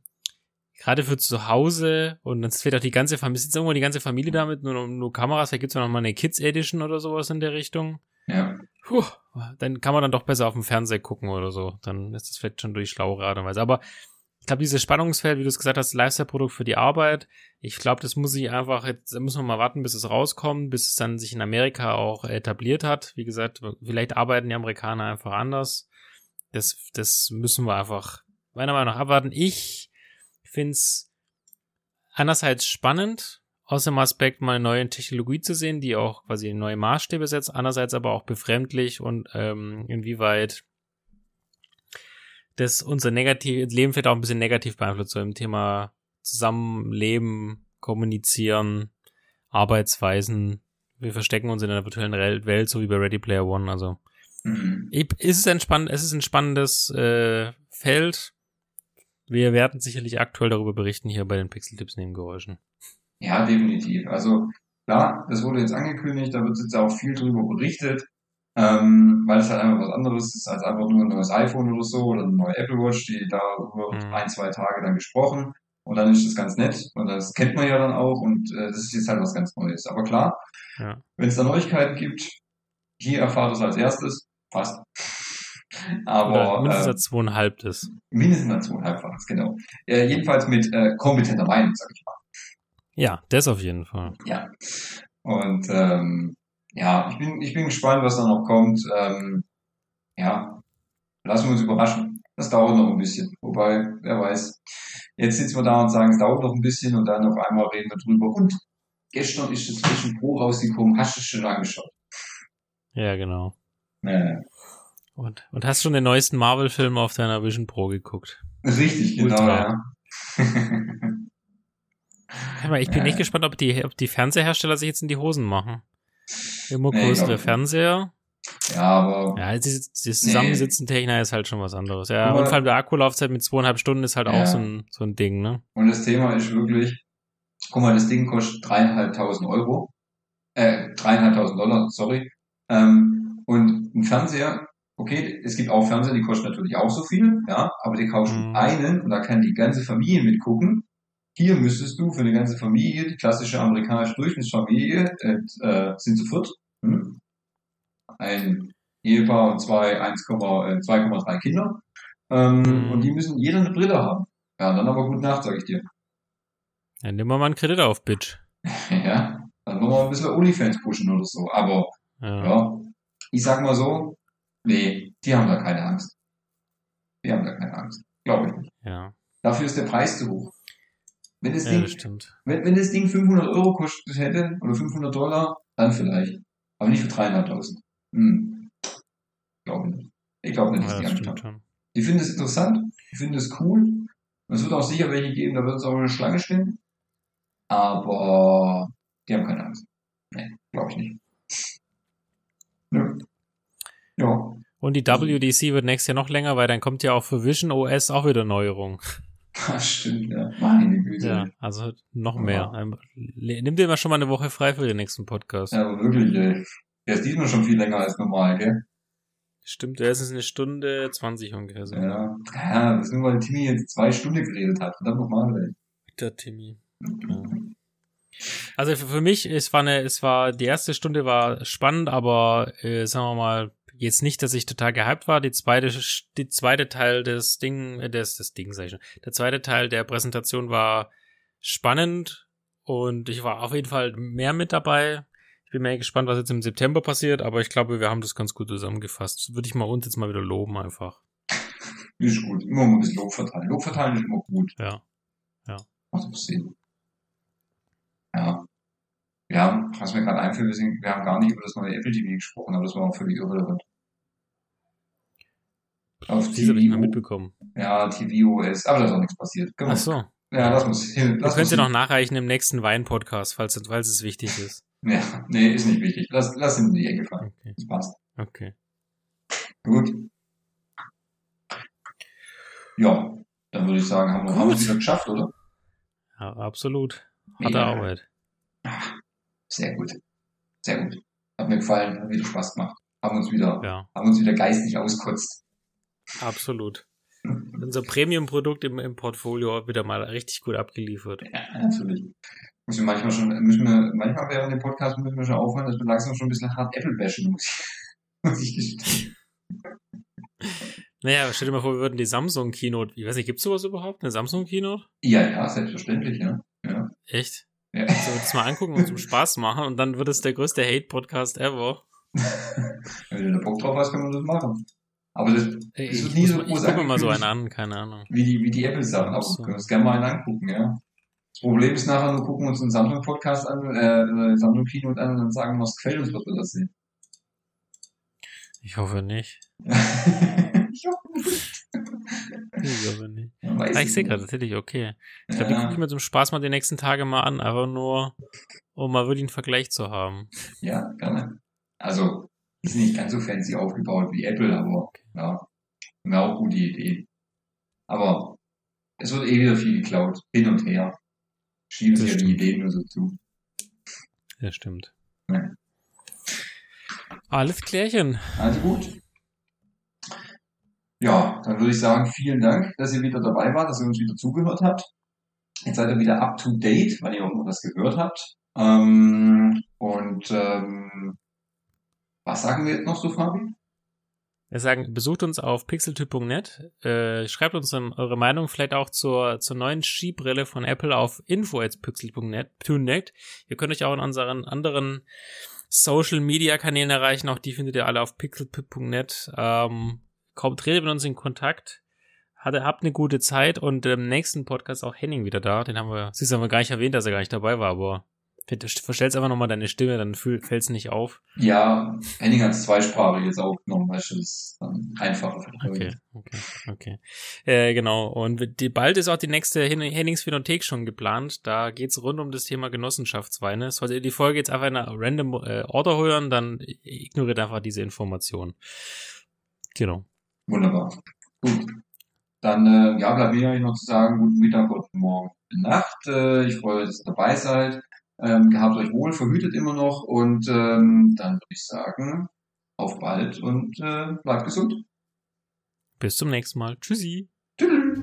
gerade für zu Hause und dann wird auch die ganze Familie, sitzt irgendwo die ganze Familie damit, nur, nur Kameras, da gibt's ja noch mal eine Kids Edition oder sowas in der Richtung. Ja. Puh, dann kann man dann doch besser auf dem Fernseher gucken oder so. Dann ist das vielleicht schon durch schlauere Art und Weise. Aber ich glaube, dieses Spannungsfeld, wie du es gesagt hast, Lifestyle-Produkt für die Arbeit, ich glaube, das muss ich einfach, jetzt da müssen wir mal warten, bis es rauskommt, bis es dann sich in Amerika auch etabliert hat. Wie gesagt, vielleicht arbeiten die Amerikaner einfach anders. Das, das müssen wir einfach meiner Meinung nach abwarten. Ich finde es einerseits spannend, aus dem Aspekt, mal eine neue Technologie zu sehen, die auch quasi neue Maßstäbe setzt, andererseits aber auch befremdlich und ähm, inwieweit das unser negativ, Leben vielleicht auch ein bisschen negativ beeinflusst, so im Thema Zusammenleben, Kommunizieren, Arbeitsweisen. Wir verstecken uns in einer virtuellen Welt, so wie bei Ready Player One. Also mhm. ist es ein, spann es ist ein spannendes äh, Feld. Wir werden sicherlich aktuell darüber berichten hier bei den Pixel-Tipps neben Geräuschen. Ja, definitiv. Also klar, das wurde jetzt angekündigt, da wird jetzt auch viel drüber berichtet, ähm, weil es halt einfach was anderes ist als einfach nur ein neues iPhone oder so oder eine neue Apple Watch, die da über mhm. ein, zwei Tage dann gesprochen und dann ist das ganz nett und das kennt man ja dann auch und äh, das ist jetzt halt was ganz Neues. Aber klar, ja. wenn es da Neuigkeiten gibt, hier erfahrt es als erstes, passt. Aber Oder mindestens äh, zweieinhalb das. Mindestens zweieinhalbfaches, genau. Äh, jedenfalls mit äh, kompetenter Meinung, sag ich mal. Ja, das auf jeden Fall. Ja. Und ähm, ja, ich bin, ich bin gespannt, was da noch kommt. Ähm, ja, lassen wir uns überraschen. Das dauert noch ein bisschen. Wobei, wer weiß. Jetzt sitzen wir da und sagen, es dauert noch ein bisschen und dann auf einmal reden wir drüber. Und gestern ist das Vision Pro rausgekommen. Hast du es schon angeschaut? Ja, genau. Ja. Und, und hast schon den neuesten Marvel-Film auf deiner Vision Pro geguckt? Richtig, genau, Ultra. ja. ich bin echt gespannt, ob die, ob die Fernsehersteller sich jetzt in die Hosen machen. Immer nee, größere Fernseher. Ja, aber. Ja, das, das Zusammensitzen nee. Technik ist halt schon was anderes. Ja, und vor allem der Akkulaufzeit mit zweieinhalb Stunden ist halt ja. auch so ein, so ein Ding, ne? Und das Thema ist wirklich, guck mal, das Ding kostet dreieinhalbtausend Euro, äh, dreieinhalbtausend Dollar, sorry. Ähm, und ein Fernseher, okay, es gibt auch Fernseher, die kosten natürlich auch so viel, ja, aber die kaufst du Mhm. einen und da kann die ganze Familie mitgucken. Hier müsstest du für eine ganze Familie, die klassische amerikanische Durchschnittsfamilie, äh, äh, sind zu viert, hm? ein Ehepaar und zwei, 1, äh, 2,3 Kinder, ähm, Mhm. und die müssen jeder eine Brille haben. Ja, dann aber gut nach, sag ich dir. Dann nehmen wir mal einen Kredit auf, Bitch. Ja, dann wollen wir ein bisschen OnlyFans pushen oder so. Aber Ja. ja, ich sag mal so, nee, die haben da keine Angst. Die haben da keine Angst. Glaube ich nicht. Ja, Dafür ist der Preis zu hoch. Wenn das, ja Ding, das wenn, wenn das Ding 500 Euro kostet hätte, oder 500 Dollar, dann vielleicht. Aber nicht für 300.000. Hm. Glaube nicht. Ich glaube nicht, dass Ja, die das Angst stimmt haben. Die finden es interessant, die finden es cool. Und es wird auch sicher welche geben, da wird es auch eine Schlange stehen. Aber die haben keine Angst. Nee, glaube ich nicht. Nö. Ja, Und die WDC wird nächstes Jahr noch länger, weil dann kommt ja auch für Vision OS auch wieder Neuerung. stimmt, ja. Meine Güte. Ja, also noch mehr. Ja. Nimm dir mal schon mal eine Woche frei für den nächsten Podcast. Ja, aber wirklich, ey. Der ist diesmal schon viel länger als normal, gell? Stimmt, der ist jetzt eine Stunde 20 ungefähr so. Ja. Ja, das ist nur, weil Timmy jetzt zwei Stunden geredet hat. Verdammt nochmal, ey. Der Timmy. Ja. Also für, für mich, es war eine, es war, die erste Stunde war spannend, aber äh, sagen wir mal, jetzt nicht, dass ich total gehypt war. Die zweite, die zweite Teil des Ding, äh, des, des Ding, sag ich schon. Der zweite Teil der Präsentation war spannend und ich war auf jeden Fall mehr mit dabei. Ich bin mehr gespannt, was jetzt im September passiert, aber ich glaube, wir haben das ganz gut zusammengefasst. Würde ich mal uns jetzt mal wieder loben einfach. Ist gut. Immer mal ein bisschen Lob verteilen. Lob verteilen ist immer gut. Ja. Macht doch Sinn. Ja. Ja, was mir gerade einfällt, wir, sind, wir haben gar nicht über das neue Apple TV gesprochen, aber das war auch völlig irrelevant. Auf Das habe ich mal TV, mitbekommen. ja, TVOS, aber da ist auch nichts passiert. Wir- Ach so. Ja, lass uns hin. Das könnt ihr noch nachreichen im nächsten Wein-Podcast, falls, falls es wichtig ist. Ja, nee, ist nicht wichtig. Lass, lass ihn in die Ecke fallen. Okay. Das passt. Okay. Gut. Ja, dann würde ich sagen, haben wir, haben wir es wieder geschafft, oder? Ja, absolut. Harte Ja. Arbeit. Sehr gut. Sehr gut. Hat mir gefallen, hat wieder Spaß gemacht. Haben uns wieder, Ja, haben uns wieder geistig auskotzt. Absolut. Unser Premium-Produkt im, im Portfolio wieder mal richtig gut abgeliefert. Ja, natürlich. Müssen wir manchmal schon, müssen wir, manchmal während dem Podcast müssen wir schon aufhören, dass wir langsam schon ein bisschen hart Apple bashen, muss ich, muss ich gestehen. Naja, stell dir mal vor, wir würden die Samsung-Keynote, ich weiß nicht, gibt's sowas überhaupt? Eine Samsung-Keynote? Ja, ja, selbstverständlich, ja. Ja. Echt? ja. Sollen wir das mal angucken und zum Spaß machen und dann wird es der größte Hate-Podcast ever. Wenn du da Bock drauf hast, können wir das machen. Aber das, das Ich, wird nie so mal- ich groß gucke mir mal so einen an, keine Ahnung. wie die, wie die Apple-Sachen. Aber So. wir können uns gerne mal einen angucken, ja. Das Problem ist nachher, wir gucken uns einen Samsung-Podcast an, äh, Samsung-Keynote an und dann sagen, was gefällt uns, was wir das sehen. Ich hoffe nicht. ich hoffe nicht. Ich hoffe nicht. Ah, ich sehe gerade, tatsächlich, okay. Ich glaube, die gucke ich mir zum Spaß mal die nächsten Tage mal an, einfach nur, um mal wirklich einen Vergleich zu haben. Ja, gerne. Also, die sind nicht ganz so fancy aufgebaut wie Apple, aber ja, ja auch gute Ideen. Aber es wird eh wieder viel geklaut, hin und her. Schieben sich ja die. Ideen nur so zu. Ja, stimmt. Ja. Alles klärchen. Also gut. Ja, dann würde ich sagen, vielen Dank, dass ihr wieder dabei wart, dass ihr uns wieder zugehört habt. Jetzt seid ihr wieder up to date, wann ihr irgendwo was gehört habt. Ähm, und ähm, was sagen wir jetzt noch so, Fabi? Wir sagen, besucht uns auf pixeltyp.net, äh, schreibt uns dann eure Meinung vielleicht auch zur, zur neuen Skibrille von Apple auf info.pixel.net. .net. Ihr könnt euch auch in unseren anderen Social Media Kanälen erreichen, auch die findet ihr alle auf pixeltyp.net. Ähm, kommt, tretet mit uns in Kontakt. Hatte, habt eine gute Zeit und im nächsten Podcast auch Henning wieder da. Den haben wir, siehst haben wir gar nicht erwähnt, dass er gar nicht dabei war, aber verstellst einfach nochmal deine Stimme, dann fällt es nicht auf. Ja, Henning hat es zweisprachig jetzt aufgenommen, weißt du, das ist dann einfacher. Okay, okay, okay. Äh, genau. Und die, bald ist auch die nächste Hen Hennings Phänothek schon geplant. Da geht's rund um das Thema Genossenschaftsweine. Solltet ihr die Folge jetzt einfach in einer random äh, Order hören, dann ignoriert einfach diese Information. Genau. Wunderbar. Gut. dann äh, ja, bleibt mir eigentlich noch zu sagen, guten Mittag, guten Morgen, gute Nacht. Äh, ich freue mich, dass ihr dabei seid. Ähm, gehabt euch wohl, verhütet immer noch und ähm, dann würde ich sagen, auf bald und äh, bleibt gesund. Bis zum nächsten Mal. Tschüssi. Tschüss.